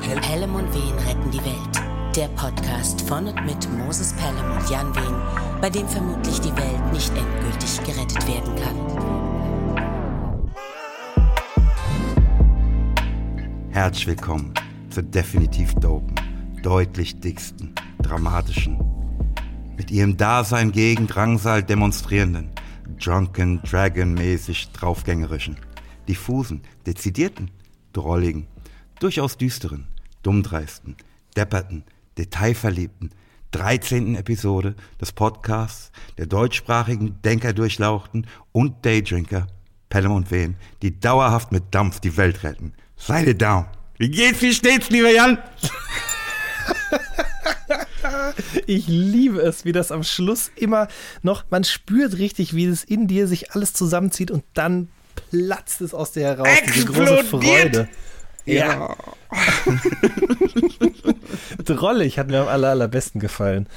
Pelham und Wehen retten die Welt. Der Podcast von und mit Moses Pelham und Jan Wehen, bei dem vermutlich die Welt nicht endgültig gerettet werden kann. Herzlich willkommen zur definitiv dopen, deutlich dicksten, dramatischen, mit ihrem Dasein gegen Drangsal demonstrierenden, drunken, dragon-mäßig draufgängerischen, diffusen, dezidierten, drolligen, durchaus düsteren, dummdreisten, depperten, detailverliebten 13. Episode des Podcasts der deutschsprachigen Denkerdurchlauchten und Daydrinker Pelham und Wehen, die dauerhaft mit Dampf die Welt retten. Seid down. Wie geht's, wie steht's, lieber Jan? Ich liebe es, wie das am Schluss immer noch, man spürt richtig, wie es in dir sich alles zusammenzieht und dann platzt es aus dir heraus. Diese große Freude. Ja. Drollig hat mir am aller, allerbesten gefallen.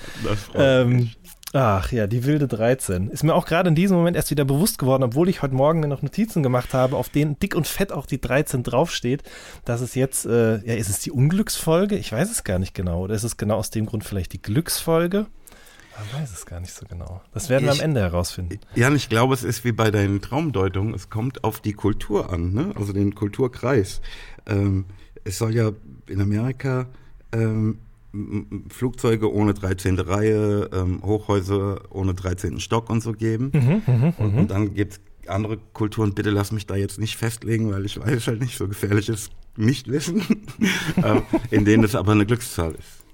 Ähm, ach ja, die wilde 13. Ist mir auch gerade in diesem Moment erst wieder bewusst geworden, obwohl ich heute Morgen mir noch Notizen gemacht habe, auf denen dick und fett auch die 13 draufsteht, dass es jetzt, äh, ja, ist es die Unglücksfolge? Ich weiß es gar nicht genau. Oder ist es genau aus dem Grund vielleicht die Glücksfolge? Man weiß es gar nicht so genau. Das werden wir Ich- am Ende herausfinden. Jan, ich glaube, es ist wie bei deinen Traumdeutungen. Es kommt auf die Kultur an, ne? also den Kulturkreis. Ähm, es soll ja in Amerika ähm, Flugzeuge ohne 13. Reihe, ähm, Hochhäuser ohne 13. Stock und so geben. und, und dann gibt es andere Kulturen. Bitte lass mich da jetzt nicht festlegen, weil ich weiß halt nicht, so gefährlich ist Nichtwissen, ähm, in denen es aber eine Glückszahl ist.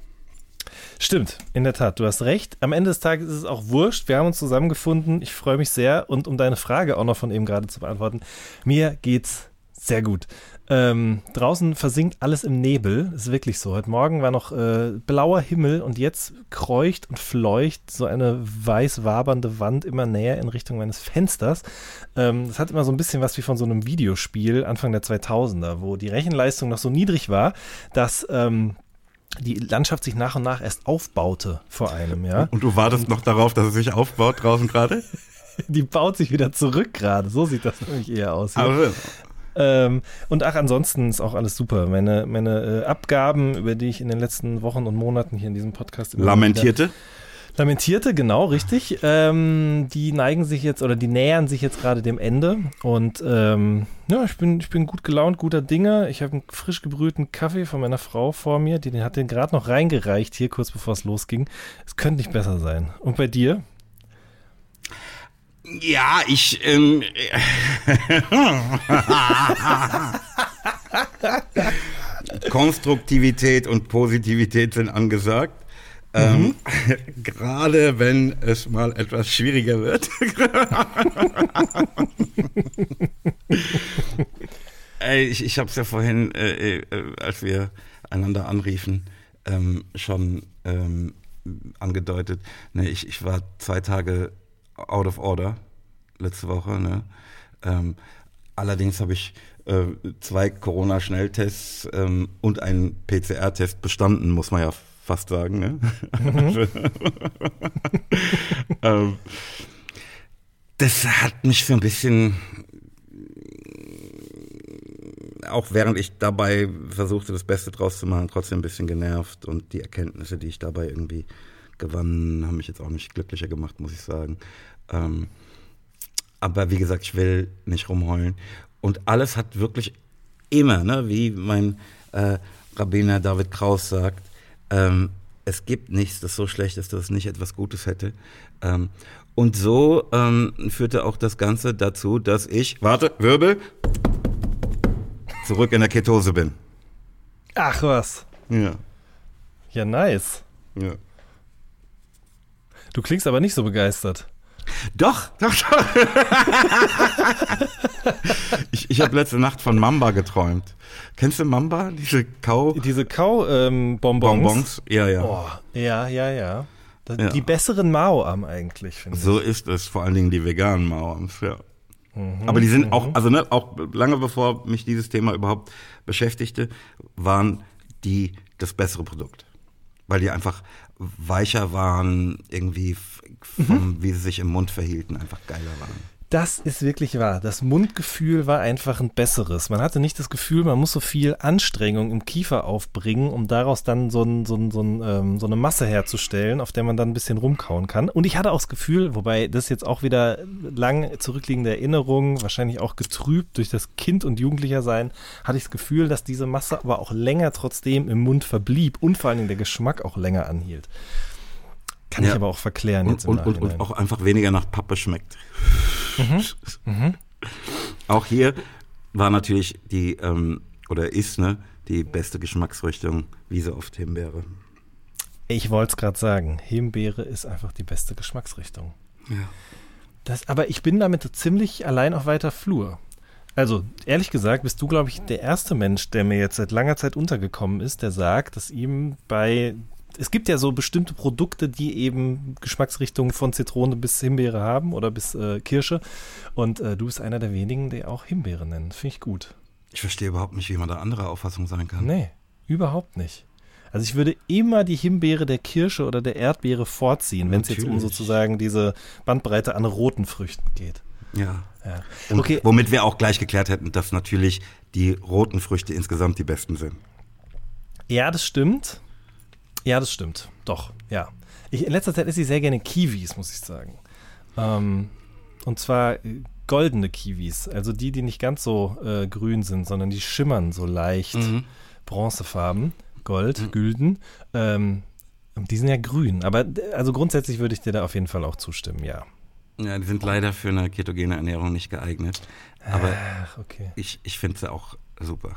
Stimmt, in der Tat, du hast recht. Am Ende des Tages ist es auch wurscht. Wir haben uns zusammengefunden. Ich freue mich sehr. Und um deine Frage auch noch von eben gerade zu beantworten, mir geht's sehr gut. Ähm, draußen versinkt alles im Nebel. Ist wirklich so. Heute Morgen war noch äh, blauer Himmel und jetzt kreucht und fleucht so eine weiß wabernde Wand immer näher in Richtung meines Fensters. Ähm, das hat immer so ein bisschen was wie von so einem Videospiel Anfang der 2000er, wo die Rechenleistung noch so niedrig war, dass ähm, die Landschaft sich nach und nach erst aufbaute vor einem, ja. Und du wartest noch darauf, dass es sich aufbaut draußen gerade? Die baut sich wieder zurück gerade. So sieht das nämlich eher aus. hier. Aber Ähm, und ach, ansonsten ist auch alles super. Meine, meine äh, Abgaben, über die ich in den letzten Wochen und Monaten hier in diesem Podcast immer wieder- lamentierte? Lamentierte, genau, richtig. Ähm, die neigen sich jetzt oder die nähern sich jetzt gerade dem Ende. Und ähm, ja, ich bin, ich bin gut gelaunt, guter Dinge. Ich habe einen frisch gebrühten Kaffee von meiner Frau vor mir. Die, die hat den gerade noch reingereicht hier, kurz bevor es losging. Es könnte nicht besser sein. Und bei dir? Ja, ich. Ähm, Konstruktivität und Positivität sind angesagt. Ähm, Gerade wenn es mal etwas schwieriger wird. Ey, ich ich habe es ja vorhin, äh, äh, als wir einander anriefen, ähm, schon ähm, angedeutet. Ne, ich, ich war zwei Tage out of order letzte Woche. Ne? Ähm, allerdings habe ich äh, zwei Corona-Schnelltests ähm, und einen PCR-Test bestanden, muss man ja fast sagen. Ne? Also, ähm, das hat mich so ein bisschen, auch während ich dabei versuchte, das Beste draus zu machen, trotzdem ein bisschen genervt und die Erkenntnisse, die ich dabei irgendwie gewann, haben mich jetzt auch nicht glücklicher gemacht, muss ich sagen. Ähm, aber wie gesagt, ich will nicht rumheulen. Und alles hat wirklich immer, ne, wie mein äh, Rabbiner David Kraus sagt, ähm, es gibt nichts, das so schlecht ist, dass es nicht etwas Gutes hätte. Ähm, und so ähm, führte auch das Ganze dazu, dass ich, warte, Wirbel, zurück in der Ketose bin. Ach was. Ja, Ja, nice. ja. Du klingst aber nicht so begeistert. Doch, doch, doch. ich ich habe letzte Nacht von Mamba geträumt. Kennst du Mamba? Diese Kau Diese Kau-Bonbons. Bonbons? Ja, ja. Oh, ja, ja, ja. Das, Ja. Die besseren Mao-Am eigentlich, finde ich. So ist es, vor allen Dingen die veganen Mauerns, ja. Mhm, Aber die sind auch, also ne, auch lange bevor mich dieses Thema überhaupt beschäftigte, waren die das bessere Produkt. Weil die einfach weicher waren, irgendwie vom, wie sie sich im Mund verhielten, einfach geiler waren. Das ist wirklich wahr. Das Mundgefühl war einfach ein besseres. Man hatte nicht das Gefühl, man muss so viel Anstrengung im Kiefer aufbringen, um daraus dann so, ein, so, ein, so, ein, ähm, so eine Masse herzustellen, auf der man dann ein bisschen rumkauen kann. Und ich hatte auch das Gefühl, wobei das jetzt auch wieder lang zurückliegende Erinnerungen, wahrscheinlich auch getrübt durch das Kind und Jugendlicher sein, hatte ich das Gefühl, dass diese Masse aber auch länger trotzdem im Mund verblieb und vor allen Dingen der Geschmack auch länger anhielt. Kann ja. ich aber auch verklären und, jetzt im und, und, und auch einfach weniger nach Pappe schmeckt. Mhm. Mhm. Auch hier war natürlich die, ähm, oder ist, ne, die beste Geschmacksrichtung, wie so oft Himbeere. Ich wollte es gerade sagen, Himbeere ist einfach die beste Geschmacksrichtung. Ja. Das, aber ich bin damit ziemlich allein auf weiter Flur. Also, ehrlich gesagt, bist du, glaube ich, der erste Mensch, der mir jetzt seit langer Zeit untergekommen ist, der sagt, dass ihm bei es gibt ja so bestimmte Produkte, die eben Geschmacksrichtungen von Zitrone bis Himbeere haben oder bis äh, Kirsche. Und äh, du bist einer der wenigen, der auch Himbeere nennt. Finde ich gut. Ich verstehe überhaupt nicht, wie man da anderer Auffassung sein kann. Nee, überhaupt nicht. Also ich würde immer die Himbeere der Kirsche oder der Erdbeere vorziehen, wenn es jetzt um sozusagen diese Bandbreite an roten Früchten geht. Ja. ja. Okay. Womit wir auch gleich geklärt hätten, dass natürlich die roten Früchte insgesamt die besten sind. Ja, das stimmt. Ja, das stimmt. Doch, ja. Ich, in letzter Zeit esse ich sehr gerne Kiwis, muss ich sagen. Ähm, und zwar äh, goldene Kiwis. Also die, die nicht ganz so äh, grün sind, sondern die schimmern so leicht. Mhm. Bronzefarben, Gold, mhm. Gülden. Ähm, die sind ja grün. Aber also grundsätzlich würde ich dir da auf jeden Fall auch zustimmen, ja. Ja, die sind leider für eine ketogene Ernährung nicht geeignet. Aber Ach, okay. ich, ich finde sie auch super.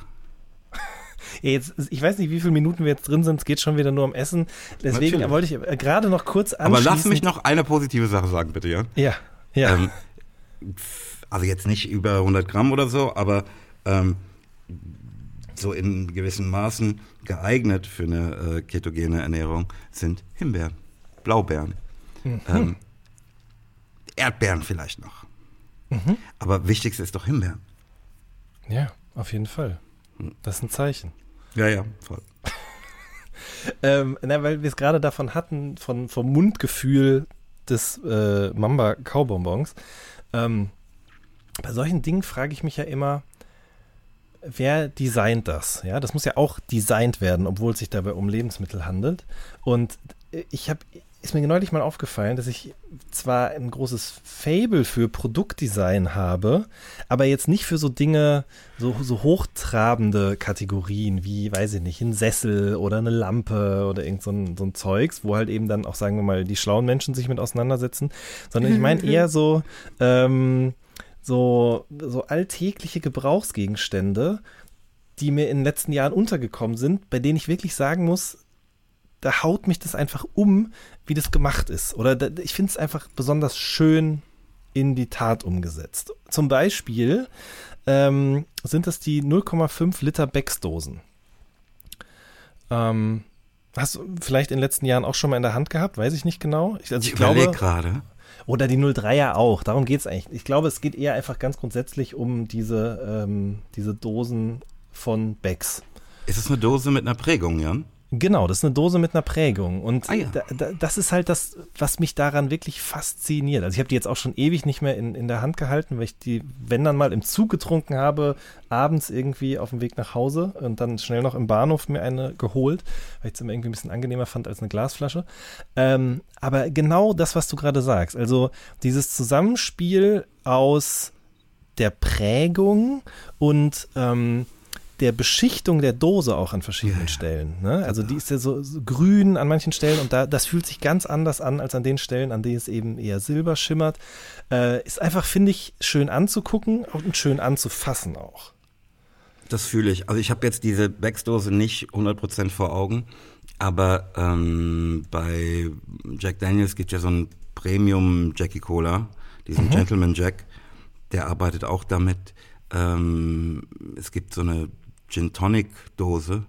Ja, jetzt, ich weiß nicht, wie viele Minuten wir jetzt drin sind. Es geht schon wieder nur um Essen. Deswegen Natürlich. wollte ich äh, gerade noch kurz anschließen. Aber lass mich noch eine positive Sache sagen, bitte, ja? Ja, ja. Ähm, also jetzt nicht über 100 Gramm oder so, aber ähm, so in gewissen Maßen geeignet für eine äh, ketogene Ernährung sind Himbeeren, Blaubeeren, mhm. ähm, Erdbeeren vielleicht noch. Mhm. Aber wichtigste ist doch Himbeeren. Ja, auf jeden Fall. Das ist ein Zeichen. Ja, ja, voll. ähm, na, weil wir es gerade davon hatten, von, vom Mundgefühl des äh, Mamba Kaubonbons. Ähm, bei solchen Dingen frage ich mich ja immer, wer designt das? Ja, das muss ja auch designt werden, obwohl es sich dabei um Lebensmittel handelt. Und ich habe ist mir neulich mal aufgefallen, dass ich zwar ein großes Fable für Produktdesign habe, aber jetzt nicht für so Dinge, so, so hochtrabende Kategorien wie, weiß ich nicht, ein Sessel oder eine Lampe oder irgend so ein, so ein Zeugs, wo halt eben dann auch, sagen wir mal, die schlauen Menschen sich mit auseinandersetzen, sondern ich meine eher so, ähm, so, so alltägliche Gebrauchsgegenstände, die mir in den letzten Jahren untergekommen sind, bei denen ich wirklich sagen muss, da haut mich das einfach um, wie das gemacht ist. Oder da, ich finde es einfach besonders schön in die Tat umgesetzt. Zum Beispiel ähm, sind das die 0,5 Liter Becks-Dosen. Ähm, hast du vielleicht in den letzten Jahren auch schon mal in der Hand gehabt? Weiß ich nicht genau. Ich, also ich, ich glaube gerade. Oder die 03er auch. Darum geht es eigentlich. Ich glaube, es geht eher einfach ganz grundsätzlich um diese, ähm, diese Dosen von Becks. Ist es eine Dose mit einer Prägung, Jan? Genau, das ist eine Dose mit einer Prägung. Und ah, ja. da, da, das ist halt das, was mich daran wirklich fasziniert. Also ich habe die jetzt auch schon ewig nicht mehr in, in der Hand gehalten, weil ich die, wenn dann mal im Zug getrunken habe, abends irgendwie auf dem Weg nach Hause und dann schnell noch im Bahnhof mir eine geholt, weil ich es immer irgendwie ein bisschen angenehmer fand als eine Glasflasche. Ähm, aber genau das, was du gerade sagst, also dieses Zusammenspiel aus der Prägung und ähm, der Beschichtung der Dose auch an verschiedenen ja, Stellen. Ne? Also die ist ja so, so, grün an manchen Stellen und da, das fühlt sich ganz anders an als an den Stellen, an denen es eben eher silber schimmert. Äh, ist einfach, finde ich, schön anzugucken und schön anzufassen auch. Das fühle ich. Also ich habe jetzt diese Becks-Dose nicht 100% vor Augen, aber ähm, bei Jack Daniels gibt ja so ein Premium Jackie Cola, diesen mhm. Gentleman Jack, der arbeitet auch damit. Ähm, es gibt so eine Gin Tonic Dose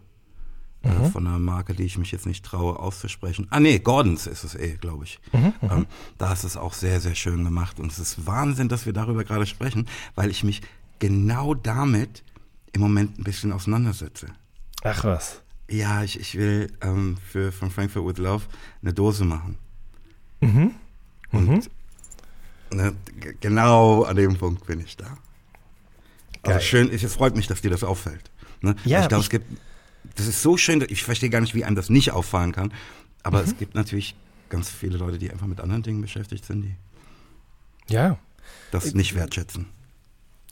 äh, mhm. äh, von einer Marke, die ich mich jetzt nicht traue auszusprechen. Ah nee, Gordons ist es eh, glaube ich. Mhm, mhm, ähm, da ist es auch sehr, sehr schön gemacht und es ist Wahnsinn, dass wir darüber gerade sprechen, weil ich mich genau damit im Moment ein bisschen auseinandersetze. Ach was. Ja, ich, ich will ähm, für von Frankfurt with Love eine Dose machen. Mhm. Und, mhm. Ne, genau an dem Punkt bin ich da. Also schön, es freut mich, dass dir das auffällt. Ne? Ja, ich glaube, es gibt, das ist so schön, ich verstehe gar nicht, wie einem das nicht auffallen kann. Aber mhm. es gibt natürlich ganz viele Leute, die einfach mit anderen Dingen beschäftigt sind, die ja. das nicht wertschätzen.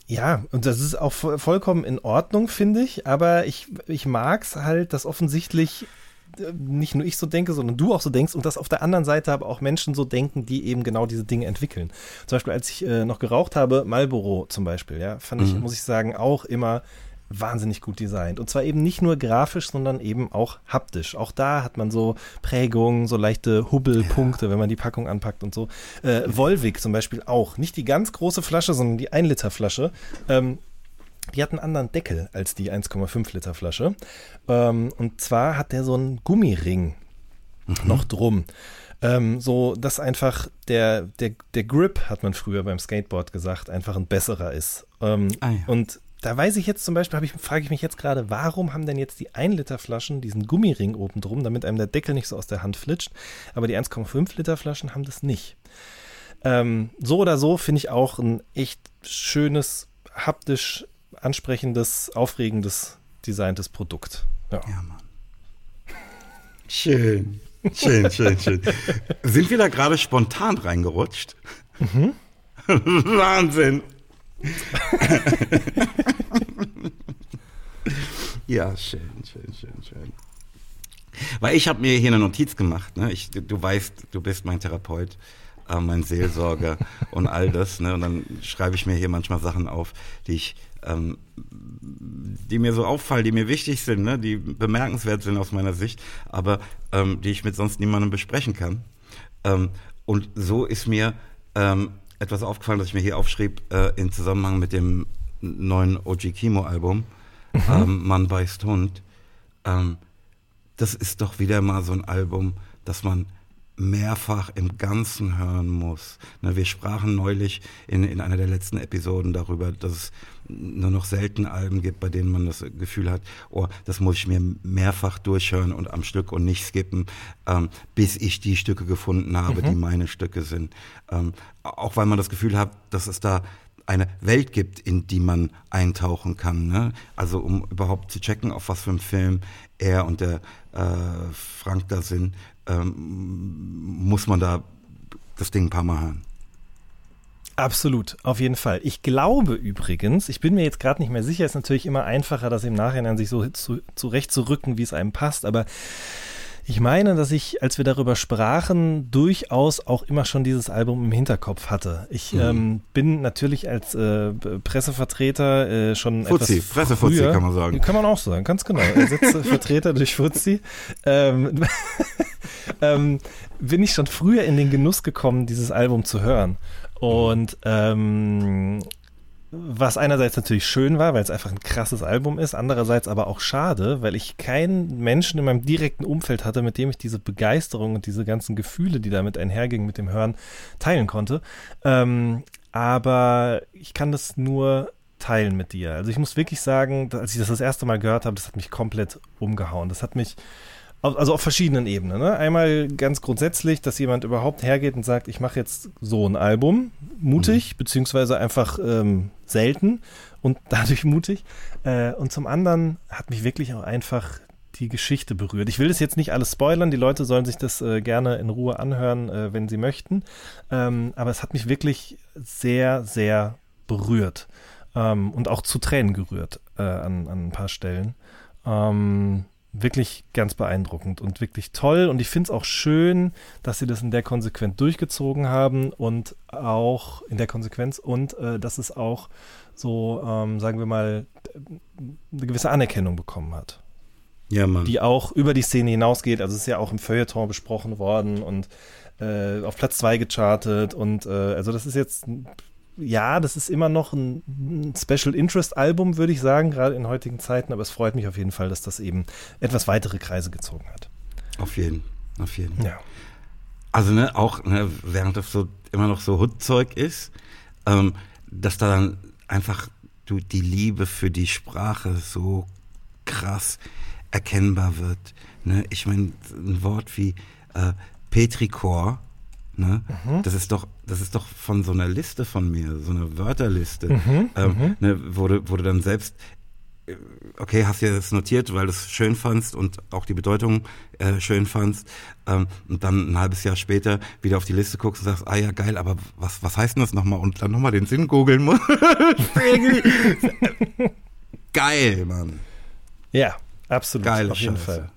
Ja, und das ist auch vollkommen in Ordnung, finde ich. Aber ich, ich mag es halt, dass offensichtlich äh, nicht nur ich so denke, sondern du auch so denkst und dass auf der anderen Seite aber auch Menschen so denken, die eben genau diese Dinge entwickeln. Zum Beispiel, als ich äh, noch geraucht habe, Marlboro zum Beispiel, ja, fand mhm. ich, muss ich sagen, auch immer wahnsinnig gut designt. Und zwar eben nicht nur grafisch, sondern eben auch haptisch. Auch da hat man so Prägungen, so leichte Hubbelpunkte, ja. wenn man die Packung anpackt und so. Äh, Volvic zum Beispiel auch. Nicht die ganz große Flasche, sondern die 1 Liter Flasche. Ähm, die hat einen anderen Deckel als die 1,5 Liter Flasche. Ähm, und zwar hat der so einen Gummiring mhm. noch drum. Ähm, so, dass einfach der, der, der Grip, hat man früher beim Skateboard gesagt, einfach ein besserer ist. Ähm, ah, ja. Und da weiß ich jetzt zum Beispiel, ich, frage ich mich jetzt gerade, warum haben denn jetzt die 1 Liter Flaschen diesen Gummiring oben drum, damit einem der Deckel nicht so aus der Hand flitscht, aber die 1,5 Liter Flaschen haben das nicht. Ähm, so oder so finde ich auch ein echt schönes, haptisch ansprechendes, aufregendes, designtes Produkt. Ja, ja Mann. Schön. Schön, schön, schön. Sind wir da gerade spontan reingerutscht? Mhm. Wahnsinn. ja, schön, schön, schön, schön. Weil ich habe mir hier eine Notiz gemacht. Ne? Ich, du weißt, du bist mein Therapeut, äh, mein Seelsorger und all das. Ne? Und dann schreibe ich mir hier manchmal Sachen auf, die ich, ähm, die mir so auffallen, die mir wichtig sind, ne? die bemerkenswert sind aus meiner Sicht, aber ähm, die ich mit sonst niemandem besprechen kann. Ähm, und so ist mir ähm, etwas aufgefallen, das ich mir hier aufschrieb, äh, in Zusammenhang mit dem neuen OG Kimo-Album, mhm. ähm, Mann beißt Hund. Ähm, das ist doch wieder mal so ein Album, das man mehrfach im Ganzen hören muss. Ne, wir sprachen neulich in, in einer der letzten Episoden darüber, dass es nur noch selten Alben gibt, bei denen man das Gefühl hat, oh, das muss ich mir mehrfach durchhören und am Stück und nicht skippen, ähm, bis ich die Stücke gefunden habe, mhm. die meine Stücke sind. Ähm, auch weil man das Gefühl hat, dass es da eine Welt gibt, in die man eintauchen kann. Ne? Also um überhaupt zu checken, auf was für einen Film er und der äh, Frank da sind, ähm, muss man da das Ding ein paar Mal hören. Absolut, auf jeden Fall. Ich glaube übrigens, ich bin mir jetzt gerade nicht mehr sicher, ist natürlich immer einfacher, das im Nachhinein sich so zu, zurechtzurücken, wie es einem passt, aber ich meine, dass ich, als wir darüber sprachen, durchaus auch immer schon dieses Album im Hinterkopf hatte. Ich mhm. ähm, bin natürlich als äh, Pressevertreter äh, schon Fuzzi, etwas Pressefuzzi kann man sagen. Kann man auch sagen, ganz genau. Ersetze Vertreter durch Fuzzi. Ähm, ähm, bin ich schon früher in den Genuss gekommen, dieses Album zu hören. Und ähm, was einerseits natürlich schön war, weil es einfach ein krasses Album ist, andererseits aber auch schade, weil ich keinen Menschen in meinem direkten Umfeld hatte, mit dem ich diese Begeisterung und diese ganzen Gefühle, die damit einhergingen mit dem Hören, teilen konnte. Ähm, aber ich kann das nur teilen mit dir. Also ich muss wirklich sagen, als ich das das erste Mal gehört habe, das hat mich komplett umgehauen. Das hat mich also auf verschiedenen Ebenen. Ne? Einmal ganz grundsätzlich, dass jemand überhaupt hergeht und sagt, ich mache jetzt so ein Album, mutig, mhm. beziehungsweise einfach ähm, selten und dadurch mutig. Äh, und zum anderen hat mich wirklich auch einfach die Geschichte berührt. Ich will das jetzt nicht alles spoilern, die Leute sollen sich das äh, gerne in Ruhe anhören, äh, wenn sie möchten. Ähm, aber es hat mich wirklich sehr, sehr berührt ähm, und auch zu Tränen gerührt äh, an, an ein paar Stellen. Ähm, wirklich ganz beeindruckend und wirklich toll. Und ich finde es auch schön, dass sie das in der Konsequenz durchgezogen haben und auch in der Konsequenz und äh, dass es auch so, ähm, sagen wir mal, eine gewisse Anerkennung bekommen hat. Ja, Mann. Die auch über die Szene hinausgeht. Also es ist ja auch im Feuilleton besprochen worden und äh, auf Platz 2 gechartet. Und äh, also das ist jetzt ja, das ist immer noch ein Special Interest Album, würde ich sagen, gerade in heutigen Zeiten. Aber es freut mich auf jeden Fall, dass das eben etwas weitere Kreise gezogen hat. Auf jeden, auf jeden. Ja. Also ne, auch ne, während das so immer noch so Hutzeug ist, ähm, dass da dann einfach du die Liebe für die Sprache so krass erkennbar wird. Ne? Ich meine, ein Wort wie äh, Petrichor Ne? Das ist doch, das ist doch von so einer Liste von mir, so einer Wörterliste, ähm, ne, wo, du, wo du dann selbst, äh, okay, hast dir das notiert, weil du es schön fandst und auch die Bedeutung äh, schön fandst, ähm, und dann ein halbes Jahr später wieder auf die Liste guckst und sagst, ah ja, geil, aber was, was heißt denn das nochmal? Und dann nochmal den Sinn googeln muss. geil, Mann. Ja, absolut. Geile auf jeden Scheiße. Fall.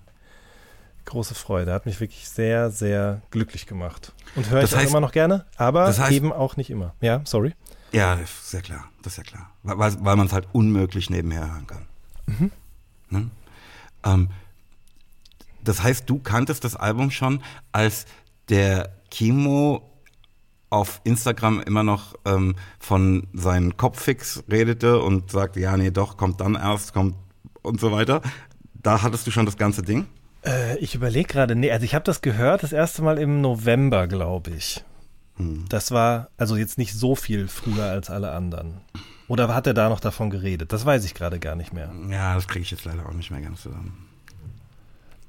Große Freude. Hat mich wirklich sehr, sehr glücklich gemacht. Und höre ich auch heißt- immer noch gerne, aber das heißt- eben auch nicht immer. Ja, sorry. Ja, sehr klar, das ist ja klar. Weil, weil- man es halt unmöglich nebenher hören kann. Ne? Ähm, das heißt, du kanntest das Album schon, als der Kimo auf Instagram immer noch ähm, von seinen Kopffix redete und sagte, ja, nee, doch, kommt dann erst, kommt und so weiter. Da hattest du schon das ganze Ding? Äh, ich überlege gerade, nee, also ich habe das gehört, das erste Mal im November, glaube ich. Hm. Das war also jetzt nicht so viel früher als alle anderen. Oder hat er da noch davon geredet? Das weiß ich gerade gar nicht mehr. Ja, das kriege ich jetzt leider auch nicht mehr ganz zusammen.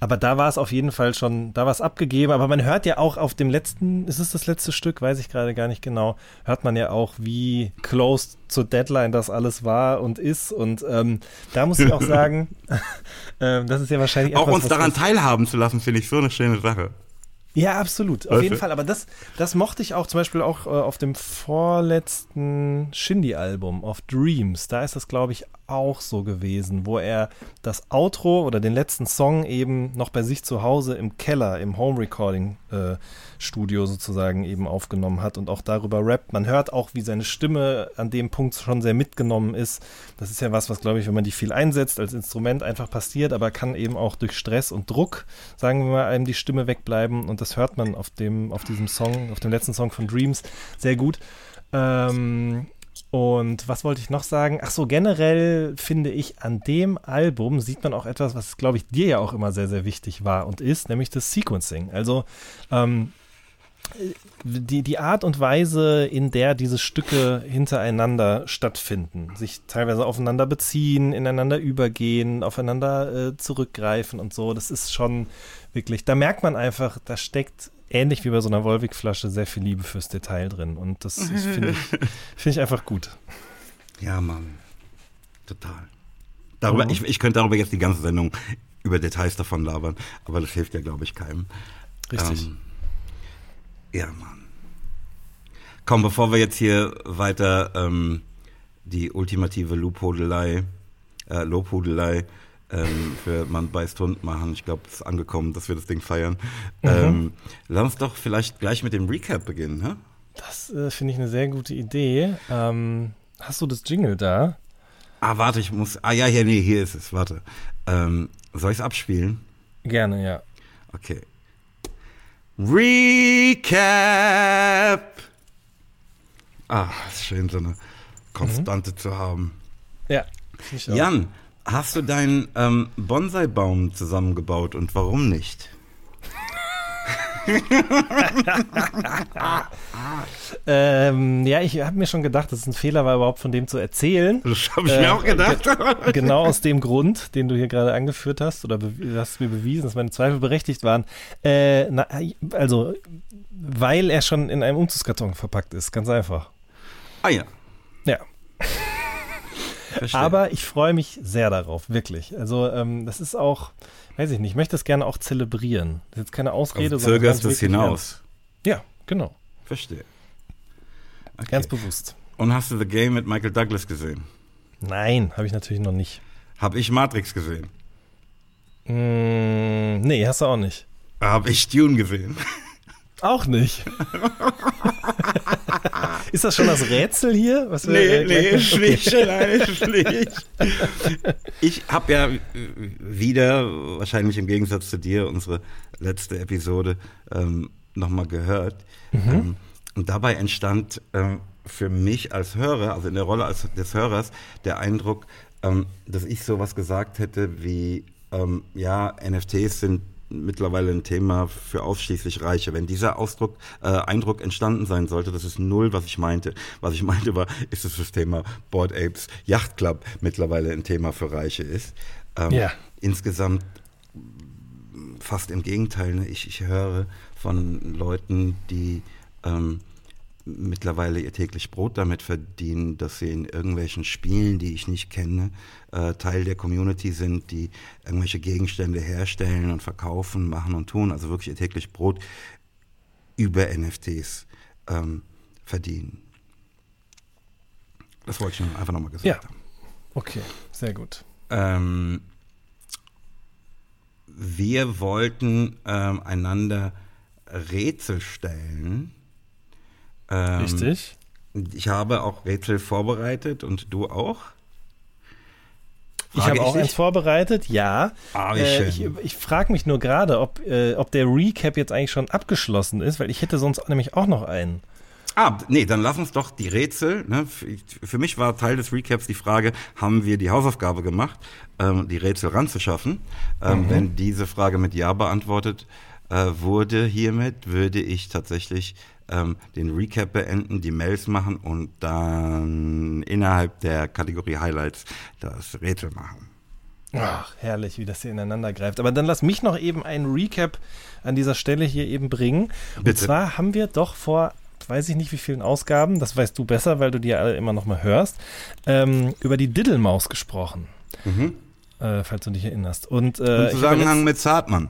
Aber da war es auf jeden Fall schon, da war es abgegeben. Aber man hört ja auch auf dem letzten, ist es das letzte Stück, weiß ich gerade gar nicht genau, hört man ja auch, wie close zur Deadline das alles war und ist. Und ähm, da muss ich auch sagen, ähm, das ist ja wahrscheinlich Auch etwas, uns daran teilhaben zu lassen, finde ich so eine schöne Sache. Ja, absolut. Auf jeden? Fall. Aber das, das mochte ich auch zum Beispiel auch äh, auf dem vorletzten Shindy-Album, auf Dreams. Da ist das, glaube ich, auch so gewesen, wo er das Outro oder den letzten Song eben noch bei sich zu Hause im Keller, im Home-Recording-Studio sozusagen eben aufgenommen hat und auch darüber rappt. Man hört auch, wie seine Stimme an dem Punkt schon sehr mitgenommen ist. Das ist ja was, was, glaube ich, wenn man die viel einsetzt als Instrument einfach passiert, aber kann eben auch durch Stress und Druck, sagen wir mal, einem die Stimme wegbleiben. Und das hört man auf dem, auf diesem Song, auf dem letzten Song von Dreams sehr gut. Ähm, und was wollte ich noch sagen? Ach so, generell finde ich, an dem Album sieht man auch etwas, was, glaube ich, dir ja auch immer sehr, sehr wichtig war und ist, nämlich das Sequencing. Also, ähm, die, die Art und Weise, in der diese Stücke hintereinander stattfinden, sich teilweise aufeinander beziehen, ineinander übergehen, aufeinander äh, zurückgreifen und so, das ist schon wirklich, da merkt man einfach, da steckt ähnlich wie bei so einer Wolwig-Flasche sehr viel Liebe fürs Detail drin und das finde ich, finde ich einfach gut. Ja, Mann. Total. Darüber, Mhm. ich, ich könnte darüber jetzt die ganze Sendung über Details davon labern, aber das hilft ja, glaube ich, keinem. Richtig. Ähm, ja, Mann. Komm, bevor wir jetzt hier weiter ähm, die ultimative Lobhudelei, äh, Lobhudelei ähm, für Man beißt Hund machen, ich glaube, es ist angekommen, dass wir das Ding feiern. Mhm. Ähm, lass uns doch vielleicht gleich mit dem Recap beginnen, ne? Das äh, finde ich eine sehr gute Idee. Ähm, hast du das Jingle da? Ah, warte, ich muss. Ah ja, hier, nee, hier ist es. Warte. Ähm, soll ich es abspielen? Gerne, ja. Okay. Recap! Ah, ist schön, so eine Konstante zu haben. Ja. ich auch. Jan, hast du deinen ähm, Bonsai-Baum zusammengebaut und warum nicht? Ähm, ja, ich habe mir schon gedacht, dass es ein Fehler war, überhaupt von dem zu erzählen. Das habe ich Äh, mir auch gedacht. genau aus dem Grund, den du hier gerade angeführt hast, oder hast mir bewiesen, dass meine Zweifel berechtigt waren. Äh, na, also, weil er schon in einem Umzugskarton verpackt ist, ganz einfach. ah ja. Ja. Verstehe. Aber ich freue mich sehr darauf, wirklich. Also, ähm, das ist auch, weiß ich nicht, ich möchte das gerne auch zelebrieren. Das ist jetzt keine Ausrede, also zögerst ganz es hinaus. ernst. Ja, genau. Verstehe. Okay. Ganz bewusst. Und hast du The Game mit Michael Douglas gesehen? Nein, habe ich natürlich noch nicht. Habe ich Matrix gesehen? Mm, nee, hast du auch nicht. Habe ich Dune gesehen? Auch nicht. ist das schon das Rätsel hier? Was wir, äh, gleich- ist nicht, nein, ist nicht. Ich habe ja äh, wieder, wahrscheinlich im Gegensatz zu dir, unsere letzte Episode ähm, nochmal gehört. Ähm, und dabei entstand ähm, für mich als Hörer, also in der Rolle als, des Hörers, der Eindruck, ähm, dass ich sowas gesagt hätte wie, ähm, ja, NFTs sind mittlerweile ein Thema für ausschließlich Reiche. Wenn dieser Ausdruck, äh, Eindruck entstanden sein sollte, das ist null, was ich meinte. Was ich meinte war, ist es das Thema Board Apes Yacht Club mittlerweile ein Thema für Reiche ist. Ähm, Ja. Insgesamt fast im Gegenteil. Ne? Ich, ich höre von Leuten, die ähm, mittlerweile ihr täglich Brot damit verdienen, dass sie in irgendwelchen Spielen, die ich nicht kenne, äh, Teil der Community sind, die irgendwelche Gegenstände herstellen und verkaufen, machen und tun, also wirklich ihr täglich Brot über NFTs ähm, verdienen. Das wollte ich einfach nochmal gesagt ja. haben. Okay, sehr gut. Ähm, wir wollten ähm, einander Rätsel stellen. Ähm, Richtig. Ich habe auch Rätsel vorbereitet und du auch? Frage ich habe auch dich? eins vorbereitet, ja. Ah, wie äh, ich ich frage mich nur gerade, ob, äh, ob der Recap jetzt eigentlich schon abgeschlossen ist, weil ich hätte sonst nämlich auch noch einen. Ah, nee, dann lass uns doch die Rätsel. Ne? Für, für, mich war Teil des Recaps die Frage, haben wir die Hausaufgabe gemacht, ähm, die Rätsel ranzuschaffen? Ähm, mhm. Wenn diese Frage mit Ja beantwortet äh, wurde hiermit, würde ich tatsächlich ähm, den Recap beenden, die Mails machen und dann innerhalb der Kategorie Highlights das Rätsel machen. Ach, herrlich, wie das hier ineinander greift. Aber dann lass mich noch eben einen Recap an dieser Stelle hier eben bringen. Bitte. Und zwar haben wir doch vor weiß ich nicht wie vielen Ausgaben, das weißt du besser, weil du die alle immer noch mal hörst, ähm, über die Diddlemaus gesprochen. Mhm. Äh, falls du dich erinnerst. Und, äh, Im Zusammenhang mit Zartmann.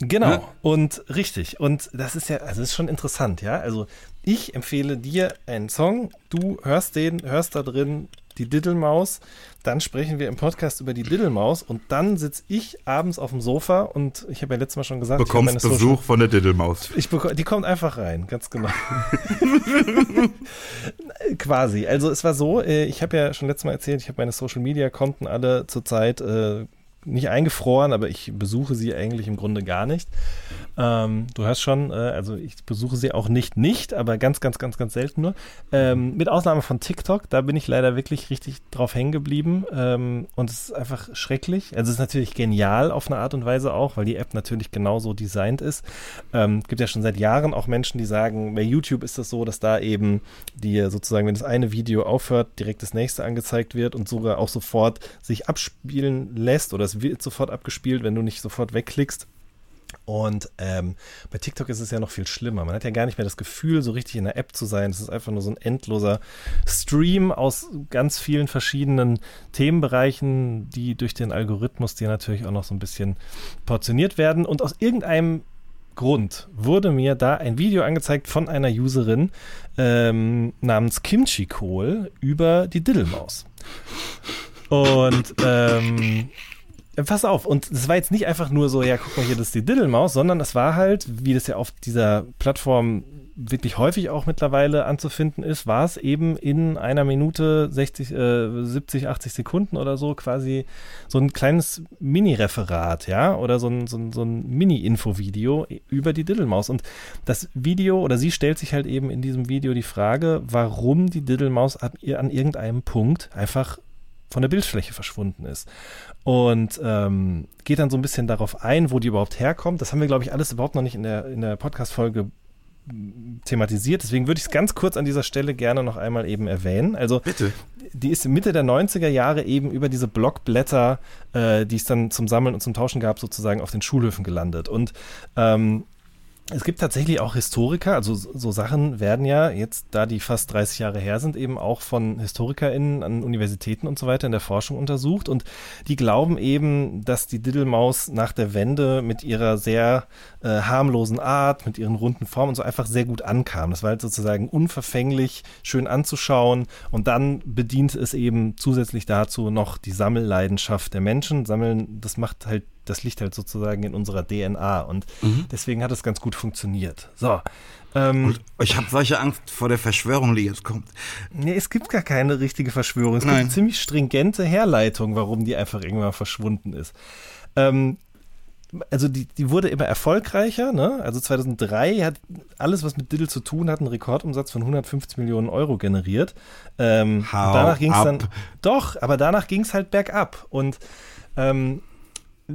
Genau, ja? und richtig. Und das ist ja, also ist schon interessant, ja. Also ich empfehle dir einen Song, du hörst den, hörst da drin die Diddlemaus, dann sprechen wir im Podcast über die Diddlemaus und dann sitze ich abends auf dem Sofa und ich habe ja letztes Mal schon gesagt, bekommst ich Besuch Social von der Diddlemaus. Ich bekomme, die kommt einfach rein, ganz genau. Quasi. Also es war so, äh, ich habe ja schon letztes Mal erzählt, ich habe meine Social Media Konten alle zurzeit äh, nicht eingefroren, aber ich besuche sie eigentlich im Grunde gar nicht. Ähm, du hörst schon, äh, also ich besuche sie auch nicht nicht, aber ganz, ganz, ganz, ganz selten nur. Ähm, mit Ausnahme von TikTok, da bin ich leider wirklich richtig drauf hängen geblieben ähm, und es ist einfach schrecklich. Also es ist natürlich genial auf eine Art und Weise auch, weil die App natürlich genauso designt ist. Ähm, gibt ja schon seit Jahren auch Menschen, die sagen, bei YouTube ist das so, dass da eben dir sozusagen, wenn das eine Video aufhört, direkt das nächste angezeigt wird und sogar auch sofort sich abspielen lässt oder es wird sofort abgespielt, wenn du nicht sofort wegklickst. Und ähm, bei TikTok ist es ja noch viel schlimmer. Man hat ja gar nicht mehr das Gefühl, so richtig in der App zu sein. Es ist einfach nur so ein endloser Stream aus ganz vielen verschiedenen Themenbereichen, die durch den Algorithmus dir natürlich auch noch so ein bisschen portioniert werden. Und aus irgendeinem Grund wurde mir da ein Video angezeigt von einer Userin ähm, namens Kimchi Kohl über die Diddlemaus. Und ähm, äh, pass auf, und es war jetzt nicht einfach nur so, ja, guck mal hier, das ist die Diddlemaus, sondern es war halt, wie das ja auf dieser Plattform wirklich häufig auch mittlerweile anzufinden ist, war es eben in einer Minute 60, äh, 70, 80 Sekunden oder so quasi so ein kleines Mini-Referat, ja, oder so ein, so ein, so ein Mini-Info-Video über die Diddlemaus. Und das Video, oder sie stellt sich halt eben in diesem Video die Frage, warum die Diddlemaus an, an irgendeinem Punkt einfach von der Bildfläche verschwunden ist. Und ähm, geht dann so ein bisschen darauf ein, wo die überhaupt herkommt. Das haben wir, glaube ich, alles überhaupt noch nicht in der, in der Podcast-Folge thematisiert. Deswegen würde ich es ganz kurz an dieser Stelle gerne noch einmal eben erwähnen. Also, Bitte. die ist Mitte der 90er Jahre eben über diese Blockblätter, äh, die es dann zum Sammeln und zum Tauschen gab, sozusagen auf den Schulhöfen gelandet. Und ähm, es gibt tatsächlich auch Historiker, also so Sachen werden ja jetzt, da die fast 30 Jahre her sind, eben auch von HistorikerInnen an Universitäten und so weiter in der Forschung untersucht und die glauben eben, dass die Diddlemaus nach der Wende mit ihrer sehr äh, harmlosen Art, mit ihren runden Formen und so einfach sehr gut ankam. Das war halt sozusagen unverfänglich, schön anzuschauen und dann bedient es eben zusätzlich dazu noch die Sammelleidenschaft der Menschen. Sammeln, das macht halt das liegt halt sozusagen in unserer DNA und mhm. deswegen hat es ganz gut funktioniert. So. Ähm, ich habe solche Angst vor der Verschwörung, die jetzt kommt. Nee, es gibt gar keine richtige Verschwörung. Es Nein. gibt eine ziemlich stringente Herleitung, warum die einfach irgendwann verschwunden ist. Ähm, also die, die wurde immer erfolgreicher. Ne? Also 2003 hat alles, was mit Diddle zu tun hat, einen Rekordumsatz von 150 Millionen Euro generiert. Ähm, danach ging es dann doch, aber danach ging es halt bergab. Und ähm,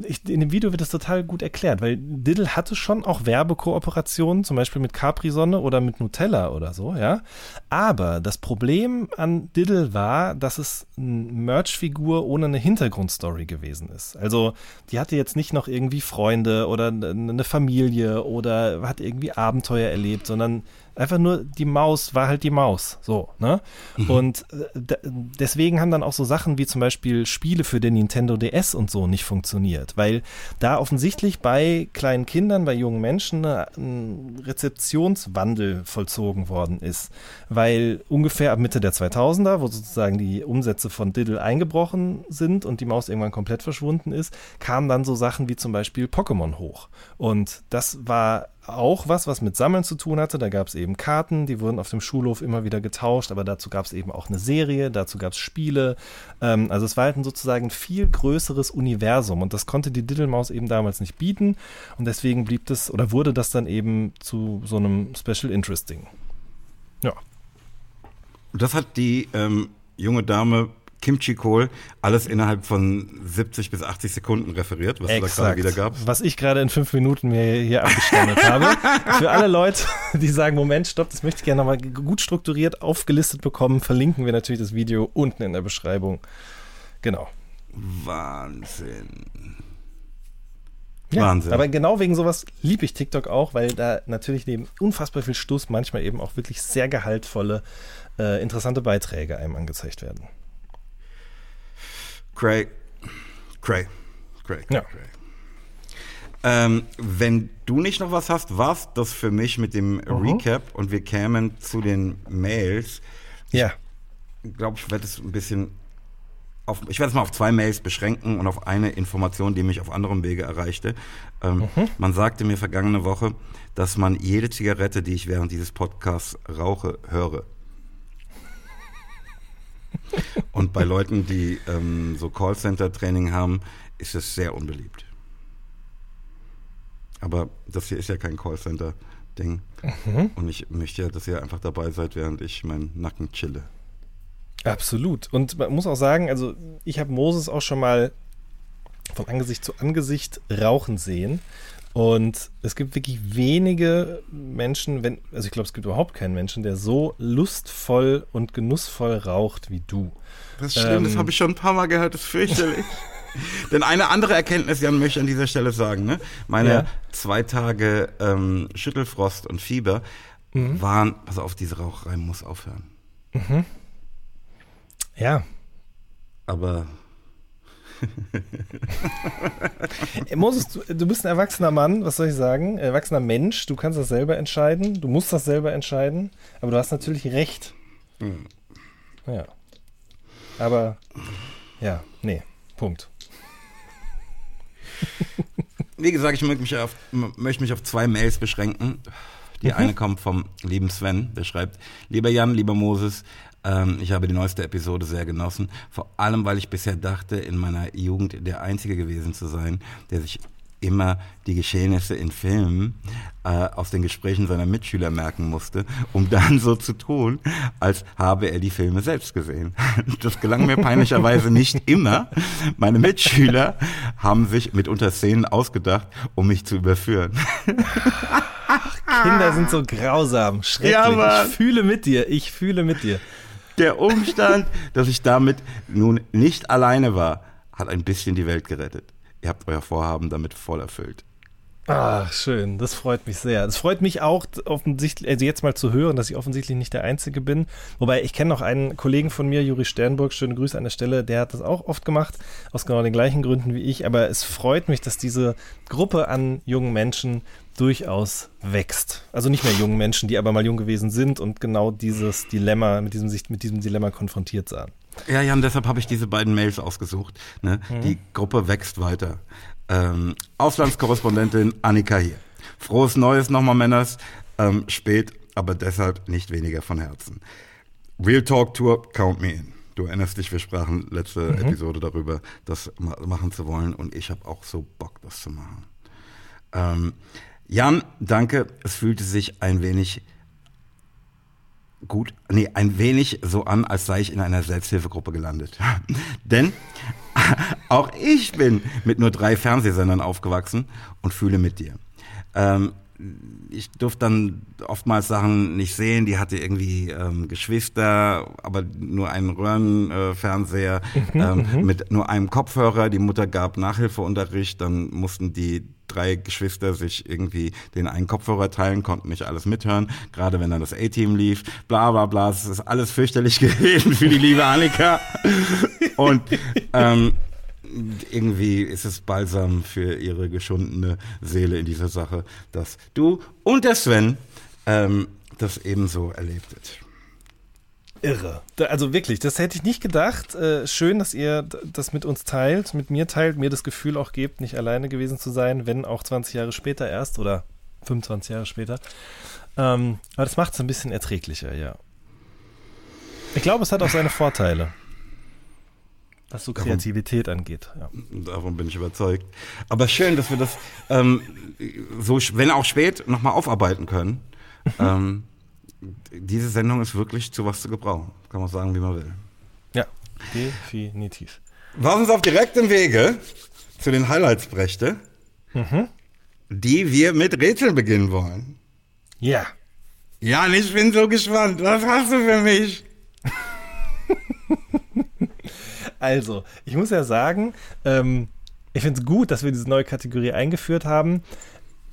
ich, in dem Video wird das total gut erklärt, weil Diddle hatte schon auch Werbekooperationen, zum Beispiel mit Capri-Sonne oder mit Nutella oder so, ja. Aber das Problem an Diddle war, dass es eine Merch-Figur ohne eine Hintergrundstory gewesen ist. Also, die hatte jetzt nicht noch irgendwie Freunde oder eine Familie oder hat irgendwie Abenteuer erlebt, sondern einfach nur die Maus war halt die Maus. So, ne? Mhm. Und äh, deswegen haben dann auch so Sachen wie zum Beispiel Spiele für den Nintendo DS und so nicht funktioniert, weil da offensichtlich bei kleinen Kindern, bei jungen Menschen ein Rezeptionswandel vollzogen worden ist, weil ungefähr ab Mitte der 2000er, wo sozusagen die Umsätze von Diddle eingebrochen sind und die Maus irgendwann komplett verschwunden ist, kamen dann so Sachen wie zum Beispiel Pokémon hoch. Und das war auch was, was mit Sammeln zu tun hatte. Da gab es eben Karten, die wurden auf dem Schulhof immer wieder getauscht, aber dazu gab es eben auch eine Serie, dazu gab es Spiele. Ähm, also es war halt ein sozusagen viel größeres Universum und das konnte die Diddlemaus eben damals nicht bieten und deswegen blieb das oder wurde das dann eben zu so einem Special Interesting. Ja. Das hat die ähm, junge Dame Kimchi Kohl alles innerhalb von 70 bis 80 Sekunden referiert, was Exakt. da gerade wieder gab. Was ich gerade in fünf Minuten mir hier abgestempelt habe. Für alle Leute, die sagen, Moment, stopp, das möchte ich gerne nochmal gut strukturiert aufgelistet bekommen, verlinken wir natürlich das Video unten in der Beschreibung. Genau. Wahnsinn. Ja, Wahnsinn. Aber genau wegen sowas liebe ich TikTok auch, weil da natürlich neben unfassbar viel Stuss manchmal eben auch wirklich sehr gehaltvolle, äh, interessante Beiträge einem angezeigt werden. Craig, Craig, Craig, ja. Craig. Ähm, wenn du nicht noch was hast, war's das für mich mit dem mhm. Recap und wir kämen zu den Mails. Ja. Ich glaube, ich werde es ein bisschen auf, ich werde es mal auf zwei Mails beschränken und auf eine Information, die mich auf anderem Wege erreichte. Ähm, mhm. Man sagte mir vergangene Woche, dass man jede Zigarette, die ich während dieses Podcasts rauche, höre. Und bei Leuten, die ähm, so Callcenter-Training haben, ist es sehr unbeliebt. Aber das hier ist ja kein Callcenter-Ding. Mhm. Und ich möchte ja, dass ihr einfach dabei seid, während ich meinen Nacken chille. Absolut. Und man muss auch sagen, also ich habe Moses auch schon mal von Angesicht zu Angesicht rauchen sehen. Und es gibt wirklich wenige Menschen, wenn, also ich glaube, es gibt überhaupt keinen Menschen, der so lustvoll und genussvoll raucht wie du. Das stimmt, ähm, das habe ich schon ein paar Mal gehört, das ist fürchterlich. Denn eine andere Erkenntnis, Jan, möchte ich an dieser Stelle sagen, ne? Meine ja. zwei Tage ähm, Schüttelfrost und Fieber mhm. waren, pass auf, diese Raucherei muss aufhören. Mhm. Ja. Aber Moses, du, du, bist ein erwachsener Mann, was soll ich sagen? Erwachsener Mensch, du kannst das selber entscheiden, du musst das selber entscheiden, aber du hast natürlich recht. Mhm. Ja. Aber, ja, nee, Punkt. Wie gesagt, ich möchte mich auf, möchte mich auf zwei Mails beschränken. Die mhm. eine kommt vom lieben Sven, der schreibt, lieber Jan, lieber Moses, ähm, ich habe die neueste Episode sehr genossen, vor allem weil ich bisher dachte, in meiner Jugend der Einzige gewesen zu sein, der sich immer die Geschehnisse in Filmen äh, aus den Gesprächen seiner Mitschüler merken musste, um dann so zu tun, als habe er die Filme selbst gesehen. Das gelang mir peinlicherweise nicht immer. Meine Mitschüler haben sich mitunter Szenen ausgedacht, um mich zu überführen. Kinder sind so grausam, schrecklich. Ja, ich fühle mit dir, ich fühle mit dir. Der Umstand, dass ich damit nun nicht alleine war, hat ein bisschen die Welt gerettet. Ihr habt euer Vorhaben damit voll erfüllt. Ach, schön. Das freut mich sehr. Es freut mich auch, offensichtlich, also jetzt mal zu hören, dass ich offensichtlich nicht der Einzige bin. Wobei ich kenne noch einen Kollegen von mir, Juri Sternburg, schöne Grüße an der Stelle, der hat das auch oft gemacht, aus genau den gleichen Gründen wie ich. Aber es freut mich, dass diese Gruppe an jungen Menschen durchaus wächst. Also nicht mehr jungen Menschen, die aber mal jung gewesen sind und genau dieses Dilemma, mit diesem, mit diesem Dilemma konfrontiert sahen. Ja, Jan, deshalb habe ich diese beiden Mails ausgesucht. Ne? Mhm. Die Gruppe wächst weiter. Ähm, Auslandskorrespondentin Annika hier. Frohes Neues nochmal, Männers. Ähm, spät, aber deshalb nicht weniger von Herzen. Real Talk Tour, count me in. Du erinnerst dich, wir sprachen letzte mhm. Episode darüber, das machen zu wollen und ich habe auch so Bock, das zu machen. Ähm, Jan, danke. Es fühlte sich ein wenig gut, nee, ein wenig so an, als sei ich in einer Selbsthilfegruppe gelandet. Denn auch ich bin mit nur drei Fernsehsendern aufgewachsen und fühle mit dir. Ähm, ich durfte dann oftmals Sachen nicht sehen. Die hatte irgendwie ähm, Geschwister, aber nur einen Röhrenfernseher äh, ähm, mit nur einem Kopfhörer. Die Mutter gab Nachhilfeunterricht. Dann mussten die drei Geschwister sich irgendwie den einen Kopfhörer teilen, konnten nicht alles mithören, gerade wenn dann das A-Team lief, bla bla bla. Es ist alles fürchterlich gewesen für die liebe Annika. Und ähm, irgendwie ist es balsam für ihre geschundene Seele in dieser Sache, dass du und der Sven ähm, das ebenso erlebtet. Irre. Also wirklich, das hätte ich nicht gedacht. Äh, schön, dass ihr das mit uns teilt, mit mir teilt, mir das Gefühl auch gebt, nicht alleine gewesen zu sein, wenn auch 20 Jahre später erst oder 25 Jahre später. Ähm, aber das macht es ein bisschen erträglicher, ja. Ich glaube, es hat auch seine Vorteile. Was so Kreativität davon, angeht. Ja. Davon bin ich überzeugt. Aber schön, dass wir das ähm, so, wenn auch spät, nochmal aufarbeiten können. ähm, diese Sendung ist wirklich zu was zu gebrauchen. Kann man sagen, wie man will. Ja, definitiv. Lass uns auf direktem Wege zu den Highlights brächte, mhm. die wir mit Rätseln beginnen wollen. Ja. Ja, ich bin so gespannt. Was hast du für mich? Also, ich muss ja sagen, ähm, ich finde es gut, dass wir diese neue Kategorie eingeführt haben.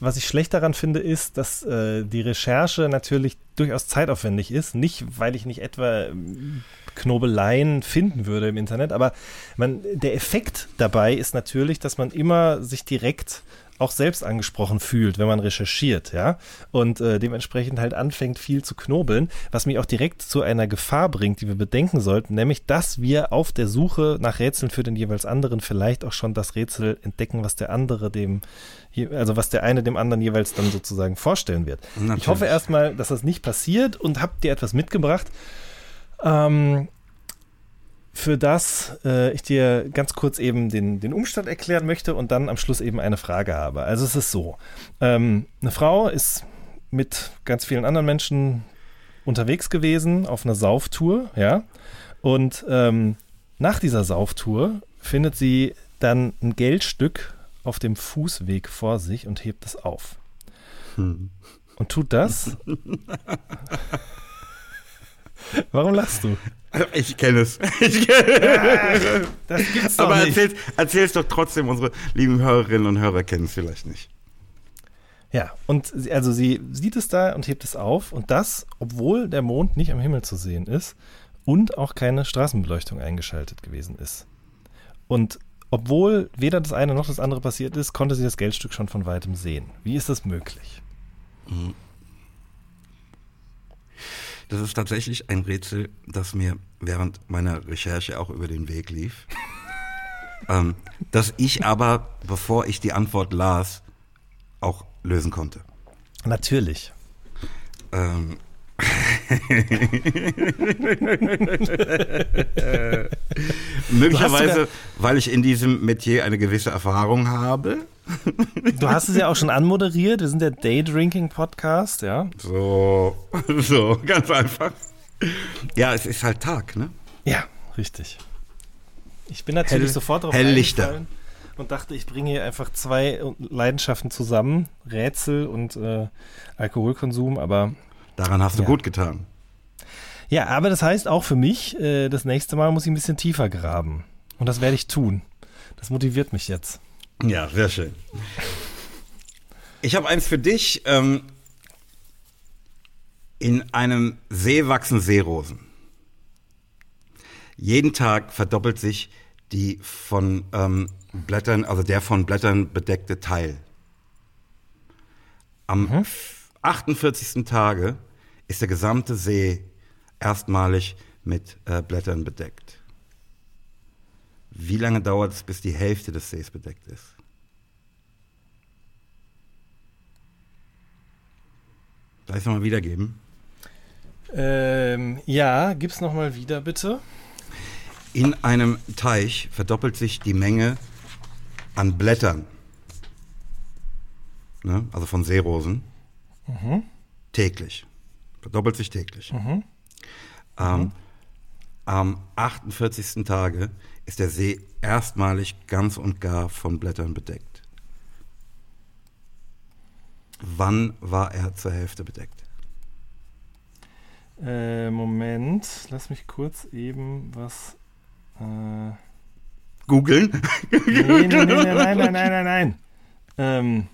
Was ich schlecht daran finde, ist, dass äh, die Recherche natürlich durchaus zeitaufwendig ist. Nicht, weil ich nicht etwa ähm, Knobeleien finden würde im Internet, aber man, der Effekt dabei ist natürlich, dass man immer sich direkt auch selbst angesprochen fühlt, wenn man recherchiert, ja, und äh, dementsprechend halt anfängt, viel zu knobeln, was mich auch direkt zu einer Gefahr bringt, die wir bedenken sollten, nämlich, dass wir auf der Suche nach Rätseln für den jeweils anderen vielleicht auch schon das Rätsel entdecken, was der andere dem, also was der eine dem anderen jeweils dann sozusagen vorstellen wird. Natürlich. Ich hoffe erstmal, dass das nicht passiert und habt ihr etwas mitgebracht. Ähm, für das äh, ich dir ganz kurz eben den, den Umstand erklären möchte und dann am Schluss eben eine Frage habe. Also es ist so, ähm, eine Frau ist mit ganz vielen anderen Menschen unterwegs gewesen auf einer Sauftour, ja, und ähm, nach dieser Sauftour findet sie dann ein Geldstück auf dem Fußweg vor sich und hebt es auf. Hm. Und tut das. Warum lachst du? Ich kenne es. Ich kenn ja, das gibt's doch Aber nicht. erzähl es doch trotzdem, unsere lieben Hörerinnen und Hörer kennen es vielleicht nicht. Ja, und also sie sieht es da und hebt es auf und das, obwohl der Mond nicht am Himmel zu sehen ist und auch keine Straßenbeleuchtung eingeschaltet gewesen ist. Und obwohl weder das eine noch das andere passiert ist, konnte sie das Geldstück schon von weitem sehen. Wie ist das möglich? Mhm. Das ist tatsächlich ein Rätsel, das mir während meiner Recherche auch über den Weg lief. ähm, das ich aber, bevor ich die Antwort las, auch lösen konnte. Natürlich. Ähm. Möglicherweise, weil ich in diesem Metier eine gewisse Erfahrung habe. Du hast es ja auch schon anmoderiert. Wir sind der Day Drinking Podcast, ja. So, so, ganz einfach. Ja, es ist halt Tag, ne? Ja, richtig. Ich bin natürlich Hell, sofort drauf Helllichter. und dachte, ich bringe hier einfach zwei Leidenschaften zusammen: Rätsel und äh, Alkoholkonsum, aber. Daran hast du gut getan. Ja, aber das heißt auch für mich, äh, das nächste Mal muss ich ein bisschen tiefer graben. Und das werde ich tun. Das motiviert mich jetzt. Ja, sehr schön. Ich habe eins für dich. Ähm, in einem See wachsen Seerosen. Jeden Tag verdoppelt sich die von ähm, Blättern, also der von Blättern bedeckte Teil. Am mhm. 48. Tage ist der gesamte See erstmalig mit äh, Blättern bedeckt. Wie lange dauert es, bis die Hälfte des Sees bedeckt ist? Soll ich es nochmal wiedergeben? Ähm, ja, gib's nochmal wieder, bitte. In einem Teich verdoppelt sich die Menge an Blättern, ne, also von Seerosen, mhm. täglich. Verdoppelt sich täglich. Mhm. Ähm, mhm am 48. Tage ist der See erstmalig ganz und gar von Blättern bedeckt. Wann war er zur Hälfte bedeckt? Äh, Moment, lass mich kurz eben was. Äh, Googeln? nee, nee, nee, nein, nein, nein, nein, nein. Ähm.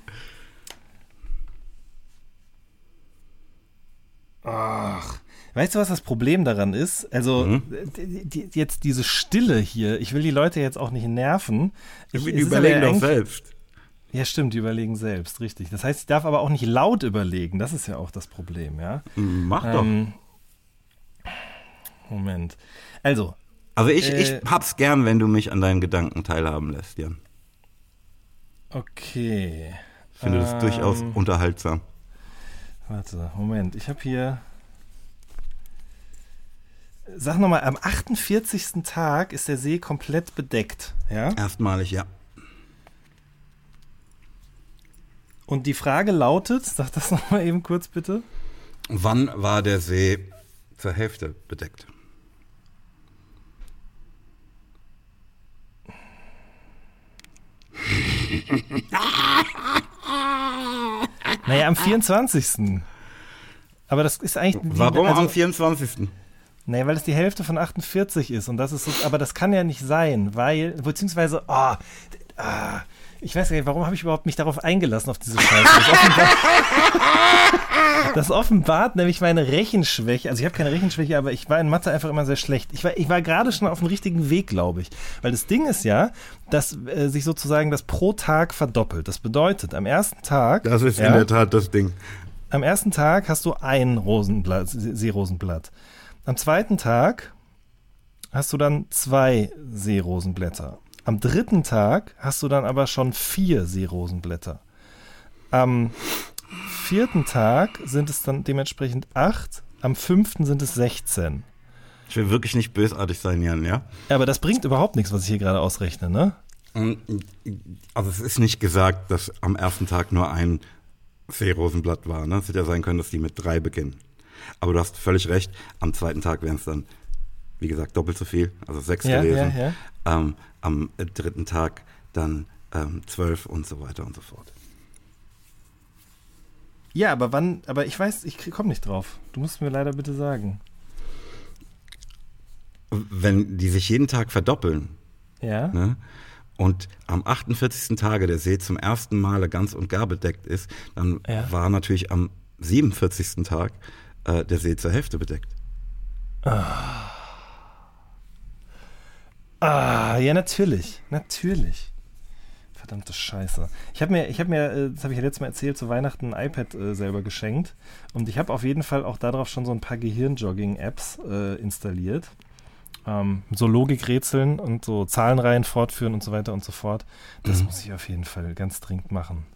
Ach. Weißt du, was das Problem daran ist? Also, Mhm. die, jetzt diese Stille hier, ich will die Leute jetzt auch nicht nerven. Ich, Die überlegen doch selbst. Ja, stimmt, die überlegen selbst, richtig. Das heißt, ich darf aber auch nicht laut überlegen. Das ist ja auch das Problem, ja. Mach doch. Ähm, Moment. Also, Also ich, äh, ich hab's gern, wenn du mich an deinen Gedanken teilhaben lässt, Jan. okay. Ich finde das Ähm, durchaus unterhaltsam. Warte, Moment. Ich habe hier. Sag nochmal, am 48. Tag ist der See komplett bedeckt, ja? Erstmalig, ja. Und die Frage lautet, sag das nochmal eben kurz bitte. Wann war der See zur Hälfte bedeckt? Naja, am 24. Aber das ist eigentlich. die- Warum also, am 24.? Nee, weil es die Hälfte von 48 ist und das ist so, aber das kann ja nicht sein, weil, beziehungsweise, ah, ah, ich weiß gar nicht, warum habe ich überhaupt mich darauf eingelassen, auf diese Scheiße. Das offenbart, das offenbart nämlich meine Rechenschwäche. Also ich habe keine Rechenschwäche, aber ich war in Mathe einfach immer sehr schlecht. Ich war, ich war gerade schon auf dem richtigen Weg, glaube ich. Weil das Ding ist ja, dass äh, sich sozusagen das pro Tag verdoppelt. Das bedeutet, am ersten Tag. Das ist ja, in der Tat das Ding. am ersten Tag hast du ein Rosenblatt, See- Seerosenblatt. Am zweiten Tag hast du dann zwei Seerosenblätter. Am dritten Tag hast du dann aber schon vier Seerosenblätter. Am vierten Tag sind es dann dementsprechend acht. Am fünften sind es 16. Ich will wirklich nicht bösartig sein, Jan, ja? Aber das bringt überhaupt nichts, was ich hier gerade ausrechne, ne? Und, Also es ist nicht gesagt, dass am ersten Tag nur ein Seerosenblatt war. Ne? Es hätte ja sein können, dass die mit drei beginnen. Aber du hast völlig recht, am zweiten Tag wären es dann, wie gesagt, doppelt so viel, also sechs Ja, gewesen. ja, ja. Ähm, am äh, dritten Tag dann ähm, zwölf und so weiter und so fort. Ja, aber wann, aber ich weiß, ich komme nicht drauf. Du musst mir leider bitte sagen. Wenn die sich jeden Tag verdoppeln, Ja? ne? und am 48. Tage der See zum ersten Male ganz und gar bedeckt ist, dann Ja. war natürlich am 47. Tag äh, der See zur Hälfte bedeckt. Ah, ja, natürlich. Natürlich. Verdammte Scheiße. Ich habe mir, ich habe mir, äh, das habe ich ja letztes Mal erzählt, zu Weihnachten ein iPad äh, selber geschenkt. Und ich habe auf jeden Fall auch darauf schon so ein paar Gehirnjogging-Apps äh, installiert. Ähm, so Logikrätseln und so Zahlenreihen fortführen und so weiter und so fort. Das muss ich auf jeden Fall ganz dringend machen.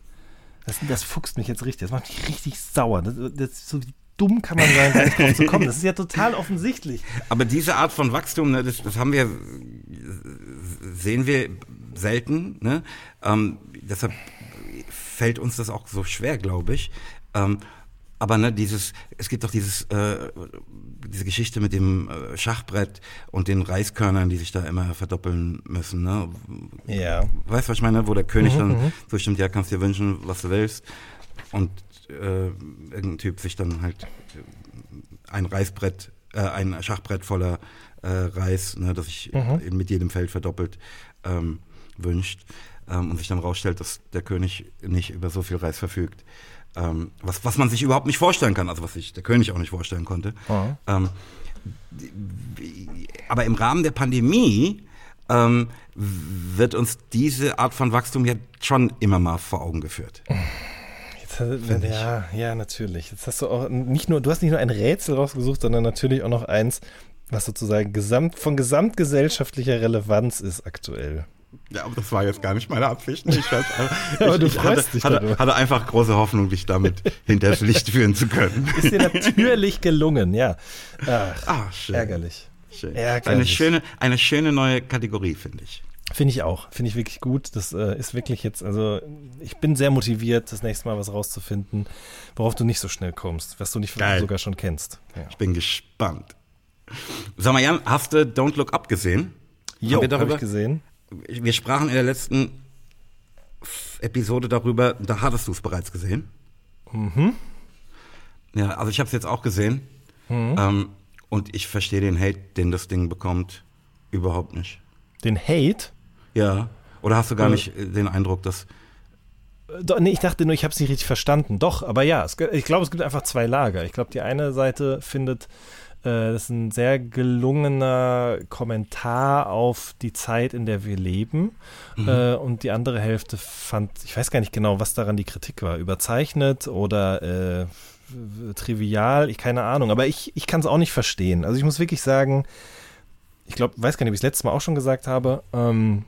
Das, das fuchst mich jetzt richtig. Das macht mich richtig sauer. Das, das, so wie dumm kann man sein, nicht drauf zu kommen. Das ist ja total offensichtlich. Aber diese Art von Wachstum, ne, das, das haben wir, sehen wir selten. Ne? Ähm, deshalb fällt uns das auch so schwer, glaube ich. Ähm, aber ne, dieses, es gibt doch dieses, äh, diese Geschichte mit dem äh, Schachbrett und den Reiskörnern, die sich da immer verdoppeln müssen. Ne? Ja. Weißt du, was ich meine? Wo der König dann zustimmt, ja, kannst dir wünschen, was du willst. Und äh, irgendein Typ sich dann halt ein Reisbrett, äh, ein Schachbrett voller äh, Reis, ne, das sich Mhm. mit jedem Feld verdoppelt ähm, wünscht. Ähm, und sich dann rausstellt, dass der König nicht über so viel Reis verfügt. Ähm, was, was man sich überhaupt nicht vorstellen kann, also was sich der König auch nicht vorstellen konnte. Mhm. Aber im Rahmen der Pandemie ähm, wird uns diese Art von Wachstum ja schon immer mal vor Augen geführt. Jetzt, hat- ja, ja, natürlich. Jetzt hast du auch nicht nur, du hast nicht nur ein Rätsel rausgesucht, sondern natürlich auch noch eins, was sozusagen gesamt, von gesamtgesellschaftlicher Relevanz ist aktuell. Ja, aber das war jetzt gar nicht meine Absicht. Ich, weiß, Aber du ich freust hatte, dich hatte, hatte einfach große Hoffnung, dich damit hinters Licht führen zu können. Ist dir natürlich gelungen, ja. Ach, Ah, schön. ärgerlich. Schön. Ärgerlich. Eine schöne, eine schöne neue Kategorie, finde ich. Finde ich auch. Finde ich wirklich gut. Das äh, ist wirklich jetzt, also ich bin sehr motiviert, das nächste Mal was rauszufinden, worauf du nicht so schnell kommst, was du nicht Geil. sogar schon kennst. Ja. Ich bin gespannt. Sag mal, Jan, hast du Don't Look Up gesehen? Jo, wir habe darüber- ich gesehen. Wir sprachen in der letzten Episode darüber, da hattest du es bereits gesehen. Mhm. Ja, also ich habe es jetzt auch gesehen. Ähm, und ich verstehe den Hate, den das Ding bekommt, überhaupt nicht. Den Hate? Ja. Oder hast du gar Äh. nicht äh, den Eindruck, dass. Äh, Doch, nee, ich dachte nur, ich habe es nicht richtig verstanden. Doch, aber ja, es, ich glaube, es gibt einfach zwei Lager. Ich glaube, die eine Seite findet, äh, das ist ein sehr gelungener Kommentar auf die Zeit, in der wir leben. Äh, und die andere Hälfte fand, ich weiß gar nicht genau, was daran die Kritik war, überzeichnet oder äh, trivial, ich keine Ahnung. Aber ich, ich kann es auch nicht verstehen. Also ich muss wirklich sagen, ich glaube, weiß gar nicht, ob ich es letztes Mal auch schon gesagt habe, ähm,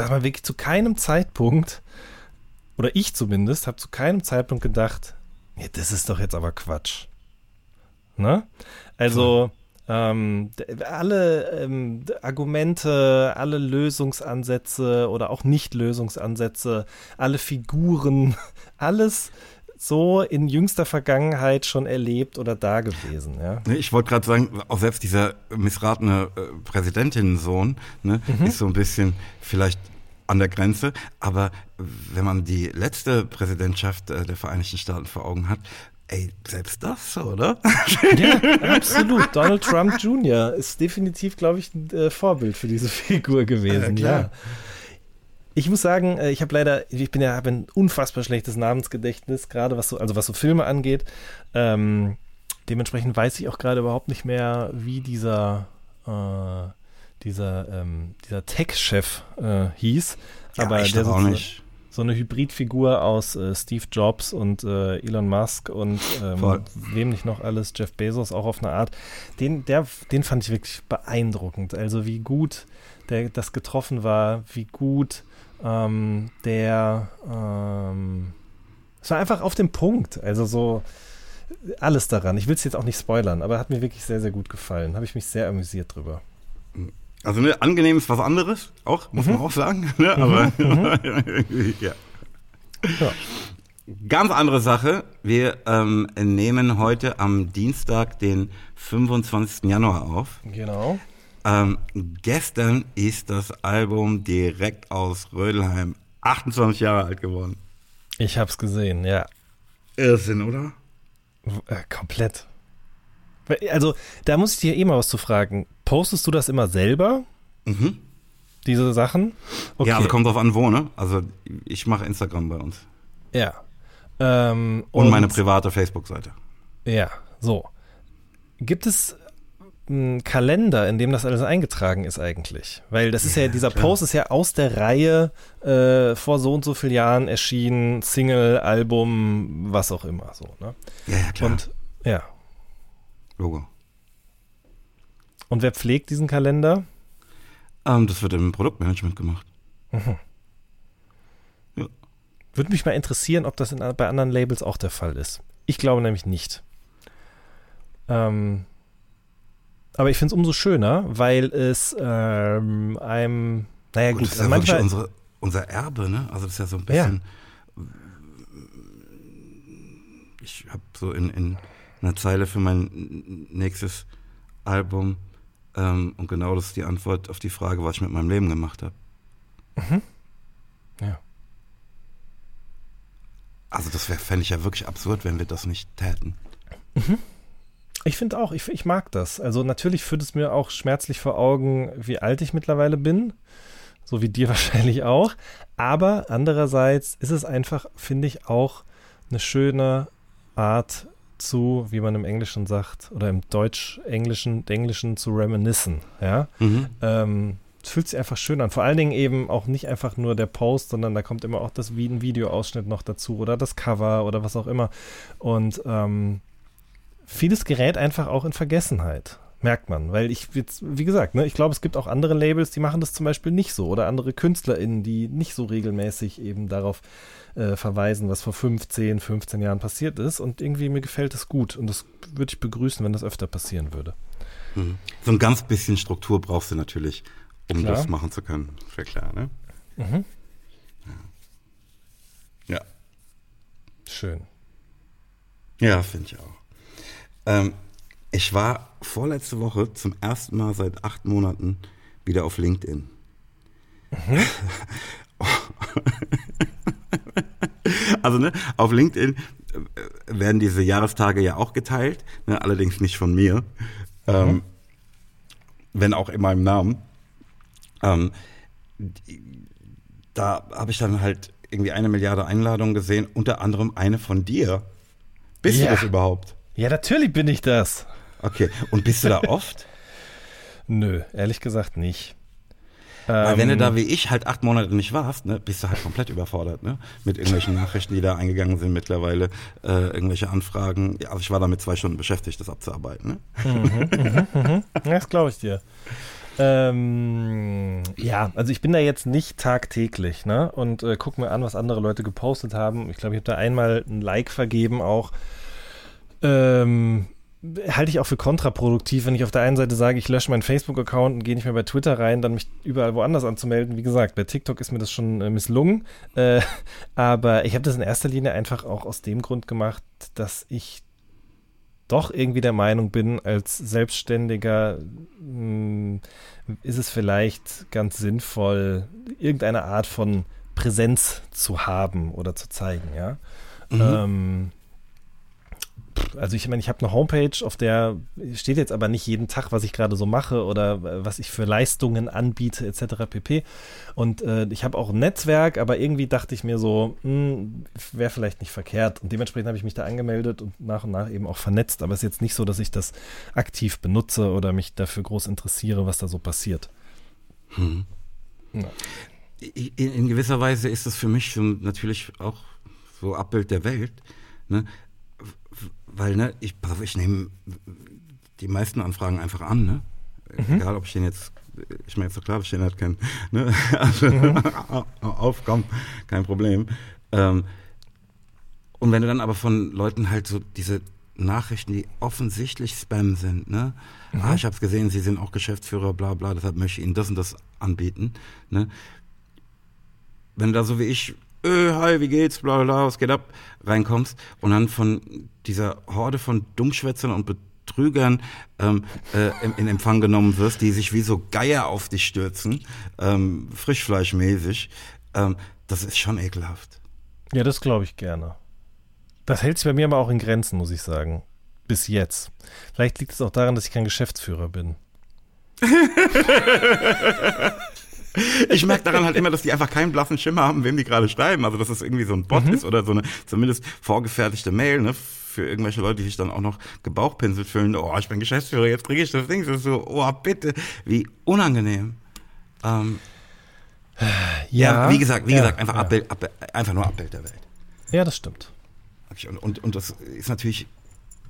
dass man wirklich zu keinem Zeitpunkt, oder ich zumindest, habe zu keinem Zeitpunkt gedacht, ja, das ist doch jetzt aber Quatsch. Ne? Also, ähm, alle ähm, Argumente, alle Lösungsansätze oder auch Nicht-Lösungsansätze, alle Figuren, alles so in jüngster Vergangenheit schon erlebt oder da gewesen. Ja? Ne, Ich wollte gerade sagen, auch selbst dieser missratene äh, Präsidentinnensohn ne, ist so ein bisschen vielleicht an der Grenze. Aber wenn man die letzte Präsidentschaft äh, der Vereinigten Staaten vor Augen hat, ey, selbst das, oder? Ja, absolut. Donald Trump Jr. ist definitiv, glaube ich, ein äh, Vorbild für diese Figur gewesen. Klar. ja. Ich muss sagen, äh, ich habe leider, ich bin ja habe ein unfassbar schlechtes Namensgedächtnis, gerade was so, also was so Filme angeht. Ähm, dementsprechend weiß ich auch gerade überhaupt nicht mehr, wie dieser äh, dieser ähm, dieser Tech-Chef äh, hieß. Aber ich der auch so- nicht. so eine Hybridfigur aus äh, Steve Jobs und äh, Elon Musk und ähm, wem nicht noch alles, Jeff Bezos auch auf eine Art. Den, der, den fand ich wirklich beeindruckend. Also wie gut der das getroffen war, wie gut ähm, der ähm, es war einfach auf dem Punkt. Also so alles daran. Ich will es jetzt auch nicht spoilern, aber hat mir wirklich sehr, sehr gut gefallen. Habe ich mich sehr amüsiert drüber. Also ne, angenehm ist was anderes, auch, muss man auch sagen. Ne? Aber ja. Ja. Ganz andere Sache. Wir ähm, nehmen heute am Dienstag, den 25. Januar auf. Genau. Ähm, gestern ist das Album direkt aus Rödelheim 28 Jahre alt geworden. Ich habe es gesehen, ja. Irrsinn, oder? Äh, komplett. Also, da muss ich dir eh mal was zu fragen. Postest du das immer selber? Mhm. Diese Sachen? Okay. Ja, also kommt drauf an, wo, ne? Also ich mache Instagram bei uns. Ja. Ähm, Und, meine private Facebook-Seite. Ja, so. Gibt es einen Kalender, in dem das alles eingetragen ist eigentlich? Weil das ist ja, Ja, dieser klar. Post ist ja aus der Reihe äh, vor so und so vielen Jahren erschienen, Single, Album, was auch immer, so, ne? Ja, ja, klar. Und, ja. Logo. Und wer pflegt diesen Kalender? Ähm, das wird im Produktmanagement gemacht. Würde mich mal interessieren, ob das in, bei anderen Labels auch der Fall ist. Ich glaube nämlich nicht. Ähm, aber ich finde es umso schöner, weil es ähm, einem, naja Und gut, das ist ja also manchmal, unsere, unser Erbe, ne? Also das ist ja so ein Ja. bisschen. Ich habe so in, in einer Zeile für mein nächstes Album ähm, und genau das ist die Antwort auf die Frage, was ich mit meinem Leben gemacht habe. Ja. Also das wäre, fände ich ja wirklich absurd, wenn wir das nicht täten. Ich finde auch, ich, ich mag das. Also natürlich führt es mir auch schmerzlich vor Augen, wie alt ich mittlerweile bin. So wie dir wahrscheinlich auch. Aber andererseits ist es einfach, finde ich, auch eine schöne Art zu, wie man im Englischen sagt, oder im Deutsch-Englischen, Englischen zu reminiscen. Ja. Ähm, es fühlt sich einfach schön an. Vor allen Dingen eben auch nicht einfach nur der Post, sondern da kommt immer auch das wie ein Videoausschnitt noch dazu oder das Cover oder was auch immer. Und ähm, vieles gerät einfach auch in Vergessenheit. Merkt man, weil ich jetzt, wie gesagt, ne, ich glaube, es gibt auch andere Labels, die machen das zum Beispiel nicht so oder andere KünstlerInnen, die nicht so regelmäßig eben darauf äh, verweisen, was vor 15, 15 Jahren passiert ist und irgendwie mir gefällt es gut und das würde ich begrüßen, wenn das öfter passieren würde. Mhm. So ein ganz bisschen Struktur brauchst du natürlich, um Klar. das machen zu können. Ist ja klar, ne? Mhm. Ja. Schön. Ja, finde ich auch. Ähm, ich war vorletzte Woche zum ersten Mal seit acht Monaten wieder auf LinkedIn. Mhm. also ne, auf LinkedIn äh, werden diese Jahrestage ja auch geteilt, ne, allerdings nicht von mir, mhm. ähm, wenn auch in meinem Namen. Ähm, da habe ich dann halt irgendwie eine Milliarde Einladungen gesehen, unter anderem eine von dir. Bist ja. du das überhaupt? Ja, natürlich bin ich das. Okay, und bist du da oft? Nö, ehrlich gesagt nicht. Weil wenn du da ähm, wie ich halt acht Monate nicht warst, ne, bist du halt komplett überfordert, ne? Mit irgendwelchen Nachrichten, die da eingegangen sind mittlerweile, äh, irgendwelche Anfragen. Ja, also ich war damit zwei Stunden beschäftigt, das abzuarbeiten. Ne? Mhm, mhm, mhm. Das glaube ich dir. Ähm, ja, also ich bin da jetzt nicht tagtäglich, ne? Und äh, guck mir an, was andere Leute gepostet haben. Ich glaube, ich habe da einmal ein Like vergeben auch. Ähm, halte ich auch für kontraproduktiv, wenn ich auf der einen Seite sage, ich lösche meinen Facebook-Account und gehe nicht mehr bei Twitter rein, dann mich überall woanders anzumelden. Wie gesagt, bei TikTok ist mir das schon äh, misslungen. Äh, aber ich habe das in erster Linie einfach auch aus dem Grund gemacht, dass ich doch irgendwie der Meinung bin, als Selbstständiger mh, hm, ist es vielleicht ganz sinnvoll, irgendeine Art von Präsenz zu haben oder zu zeigen, ja. Mhm. Ähm, also ich meine, ich habe eine Homepage, auf der steht jetzt aber nicht jeden Tag, was ich gerade so mache oder äh, was ich für Leistungen anbiete etc. pp. Und äh, ich habe auch ein Netzwerk, aber irgendwie dachte ich mir so, hm, wäre vielleicht nicht verkehrt. Und dementsprechend habe ich mich da angemeldet und nach und nach eben auch vernetzt. Aber es ist jetzt nicht so, dass ich das aktiv benutze oder mich dafür groß interessiere, was da so passiert. Hm. Ja. In, in, gewisser Weise ist es für mich natürlich auch so Abbild der Welt. Ne? Weil ne, ich, ich nehme die meisten Anfragen einfach an, ne? Mhm. Egal, ob ich den jetzt, ich meine, ist doch klar, dass ich den halt kenne. Ne? Also, mhm. auf, komm, kein Problem. Ähm, und wenn du dann aber von Leuten halt so diese Nachrichten, die offensichtlich Spam sind, ne? Mhm. Ah, ich habe es gesehen, Sie sind auch Geschäftsführer, bla bla, deshalb möchte ich Ihnen das und das anbieten, ne? Wenn du da so wie ich äh, hi, wie geht's, bla bla, was geht ab, reinkommst und dann von dieser Horde von Dummschwätzern und Betrügern ähm, äh, in Empfang genommen wirst, die sich wie so Geier auf dich stürzen, ähm, frischfleischmäßig, ähm, das ist schon ekelhaft. Ja, das glaube ich gerne. Das hält sich bei mir aber auch in Grenzen, muss ich sagen. Bis jetzt. Vielleicht liegt es auch daran, dass ich kein Geschäftsführer bin. Ich merke daran halt immer, dass die einfach keinen blassen Schimmer haben, wem die gerade schreiben. Also, dass es irgendwie so ein Bot mhm. ist oder so eine zumindest vorgefertigte Mail, ne? Für irgendwelche Leute, die sich dann auch noch gebauchpinselt fühlen. Oh, ich bin Geschäftsführer, jetzt kriege ich das Ding. Das ist so, oh, bitte. Wie unangenehm. Ähm, ja, ja, wie gesagt, wie ja, gesagt, einfach, ja. Abbild, Abbild, einfach nur Abbild der Welt. Ja, das stimmt. Und, und, und das ist natürlich,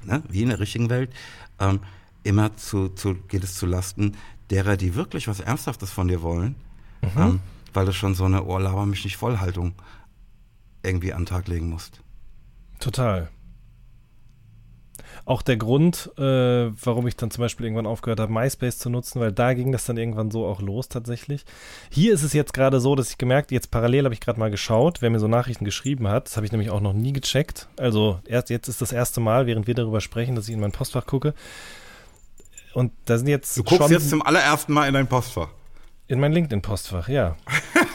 ne, wie in der richtigen Welt, ähm, immer zu, zu, geht es zu Lasten derer, die wirklich was Ernsthaftes von dir wollen mhm. ähm, weil du schon so eine Ohrlaber mich nicht Vollhaltung irgendwie an den Tag legen musst. Total. Auch der Grund, äh, warum ich dann zum Beispiel irgendwann aufgehört habe, MySpace zu nutzen, weil da ging das dann irgendwann so auch los tatsächlich. Hier ist es jetzt gerade so, dass ich gemerkt, jetzt parallel habe ich gerade mal geschaut, wer mir so Nachrichten geschrieben hat. Das habe ich nämlich auch noch nie gecheckt. Also erst jetzt ist das erste Mal, während wir darüber sprechen, dass ich in mein Postfach gucke. Und da sind jetzt. Du guckst jetzt zum allerersten Mal in dein Postfach. In mein LinkedIn-Postfach, ja.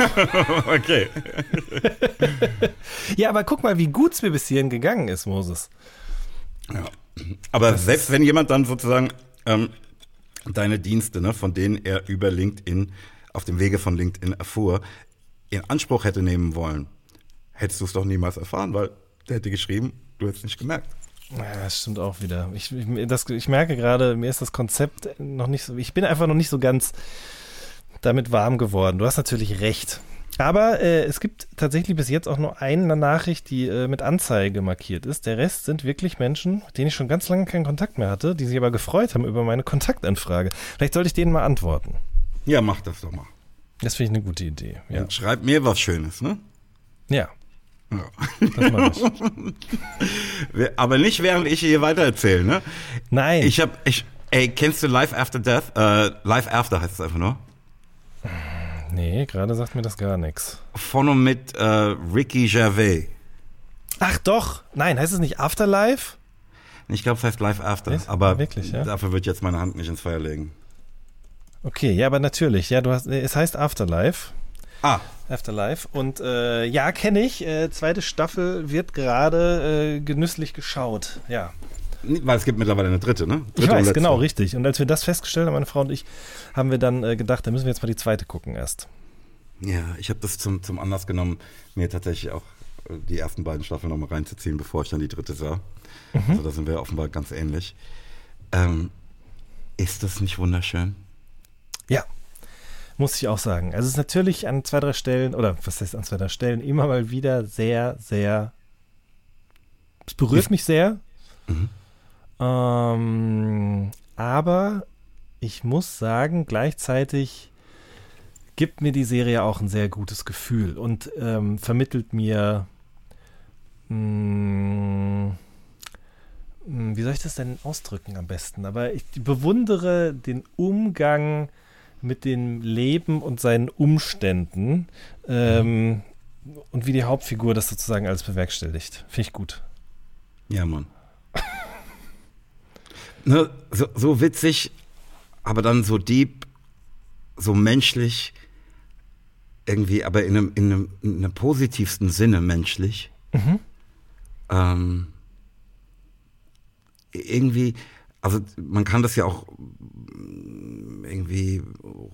okay. ja, aber guck mal, wie gut es mir bis hierhin gegangen ist, Moses. Ja. Aber das selbst wenn jemand dann sozusagen ähm, deine Dienste, ne, von denen er über LinkedIn, auf dem Wege von LinkedIn erfuhr, in Anspruch hätte nehmen wollen, hättest du es doch niemals erfahren, weil der hätte geschrieben, du hättest nicht gemerkt. Ja, das stimmt auch wieder. Ich, ich, das, ich merke gerade, mir ist das Konzept noch nicht so, ich bin einfach noch nicht so ganz damit warm geworden. Du hast natürlich recht. Aber äh, es gibt tatsächlich bis jetzt auch nur eine Nachricht, die äh, mit Anzeige markiert ist. Der Rest sind wirklich Menschen, mit denen ich schon ganz lange keinen Kontakt mehr hatte, die sich aber gefreut haben über meine Kontaktanfrage. Vielleicht sollte ich denen mal antworten. Ja, mach das doch mal. Das finde ich eine gute Idee. Ja. Und schreib mir was Schönes, ne? Ja. ja. Das mache ich. aber nicht während ich hier weitererzähle, ne? Nein. Ich habe, ich, ey, kennst du Life After Death? Äh, Life After heißt es einfach nur. Nee, gerade sagt mir das gar nichts. Von und mit äh, Ricky Gervais. Ach doch, nein, heißt es nicht Afterlife? Ich glaube, es heißt Live After. Echt? Aber Wirklich, ja? dafür wird jetzt meine Hand nicht ins Feuer legen. Okay, ja, aber natürlich. Ja, du hast, es heißt Afterlife. Ah, Afterlife. Und äh, ja, kenne ich. Äh, zweite Staffel wird gerade äh, genüsslich geschaut. Ja. Weil es gibt mittlerweile eine dritte, ne? Ich Dritte und weiß, genau, richtig. Und als wir das festgestellt haben, meine Frau und ich, haben wir dann äh, gedacht, da müssen wir jetzt mal die zweite gucken erst. Ja, ich habe das zum, zum Anlass genommen, mir tatsächlich auch äh, die ersten beiden Staffeln nochmal reinzuziehen, bevor ich dann die dritte sah. Mhm. Also da sind wir offenbar ganz ähnlich. Ähm, ist das nicht wunderschön? Ja, muss ich auch sagen. Also es ist natürlich an zwei, drei Stellen, oder was heißt an zwei, drei Stellen, immer mal wieder sehr, sehr, es berührt mich sehr. Mhm. Ähm, aber ich muss sagen, gleichzeitig gibt mir die Serie auch ein sehr gutes Gefühl und ähm, vermittelt mir, mh, mh, wie soll ich das denn ausdrücken am besten? Aber ich bewundere den Umgang mit dem Leben und seinen Umständen ähm, und wie die Hauptfigur das sozusagen alles bewerkstelligt. Finde ich gut. Ja, Mann. Ne, so, so witzig, aber dann so deep, so menschlich, irgendwie, aber in einem, in einem, in einem positivsten Sinne menschlich. Mhm. Ähm, irgendwie, also man kann das ja auch mm, irgendwie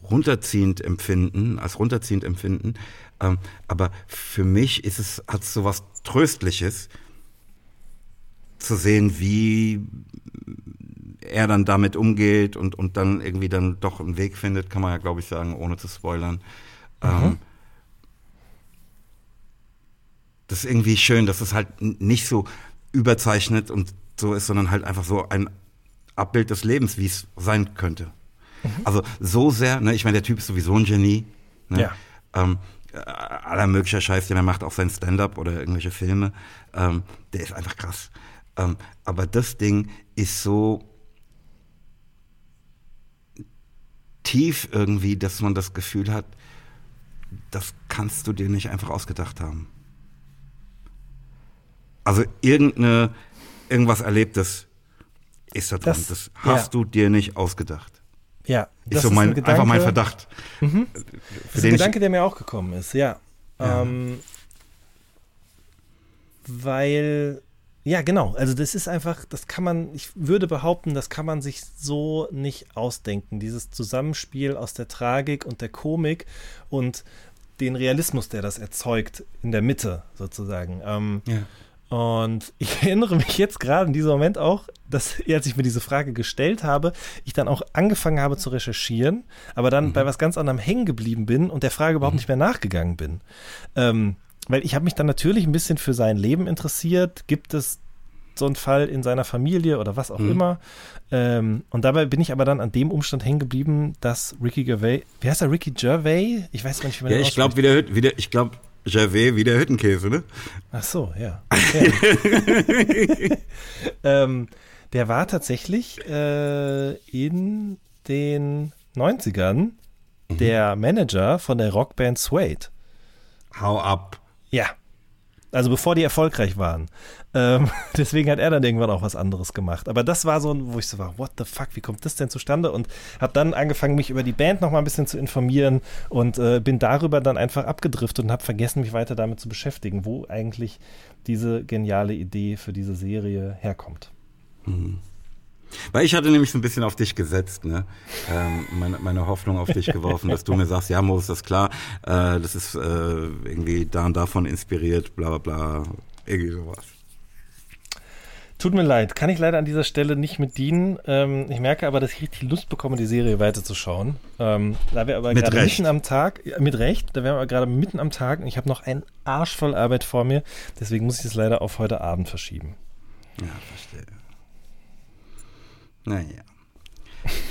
runterziehend empfinden, als runterziehend empfinden. Ähm, aber für mich ist es, hat es so was Tröstliches, zu sehen, wie er dann damit umgeht und, und dann irgendwie dann doch einen Weg findet, kann man ja, glaube ich, sagen, ohne zu spoilern. Ähm, das ist irgendwie schön, dass es halt nicht so überzeichnet und so ist, sondern halt einfach so ein Abbild des Lebens, wie es sein könnte. Also so sehr, ne, ich meine, der Typ ist sowieso ein Genie. Ne? Ja. Ähm, äh, aller möglicher Scheiß, den er macht, auch sein Stand-up oder irgendwelche Filme, ähm, der ist einfach krass. Ähm, aber das Ding ist so tief irgendwie, dass man das Gefühl hat, das kannst du dir nicht einfach ausgedacht haben. Also irgendeine, irgendwas Erlebtes ist da drin. Das- Das, hast ja. du dir nicht ausgedacht. Ja, Ist so mein, ein einfach mein Gedanke- Verdacht. Das Für ist ein Gedanke, der mir auch gekommen ist, ja. Ja. Ähm, weil, ja, genau. Also, das ist einfach, das kann man, ich würde behaupten, das kann man sich so nicht ausdenken. Dieses Zusammenspiel aus der Tragik und der Komik und den Realismus, der das erzeugt, in der Mitte sozusagen. Ähm, Ja. und ich erinnere mich jetzt gerade in diesem Moment auch, dass, als ich mir diese Frage gestellt habe, ich dann auch angefangen habe zu recherchieren, aber dann bei was ganz anderem hängen geblieben bin und der Frage überhaupt nicht mehr nachgegangen bin. Ähm, weil ich habe mich dann natürlich ein bisschen für sein Leben interessiert. Gibt es so einen Fall in seiner Familie oder was auch Mhm. immer? Ähm, und dabei bin ich aber dann an dem Umstand hängen geblieben, dass Ricky Gervais, wie heißt er, Ricky Gervais? Ich weiß nicht, wie man Ja, ich glaube, wieder, wieder, ich glaube, Gervais wie der Hüttenkäse, ne? Ach so, ja. Okay. ähm, der war tatsächlich äh, in den 90ern der Manager von der Rockband Suede. Hau ab. Ja. Also bevor die erfolgreich waren. Ähm, deswegen hat er dann irgendwann auch was anderes gemacht. Aber das war so, ein, wo ich so war, what the fuck, wie kommt das denn zustande? Und habe dann angefangen, mich über die Band noch mal ein bisschen zu informieren und äh, bin darüber dann einfach abgedriftet und habe vergessen, mich weiter damit zu beschäftigen, wo eigentlich diese geniale Idee für diese Serie herkommt. Weil ich hatte nämlich so ein bisschen auf dich gesetzt, ne? Ähm, meine, meine Hoffnung auf dich geworfen, dass du mir sagst, ja, Mo, ist das klar, äh, das ist äh, irgendwie da und davon inspiriert, bla bla bla, irgendwie sowas. Tut mir leid, kann ich leider an dieser Stelle nicht mit dienen. Ähm, ich merke aber, dass ich richtig Lust bekomme, die Serie weiterzuschauen. Ähm, da wir aber Mit gerade Recht. mitten am Tag, ja, mit Recht, da wären wir gerade mitten am Tag und ich habe noch einen Arsch voll Arbeit vor mir. Deswegen muss ich es leider auf heute Abend verschieben. Ja, verstehe. Naja.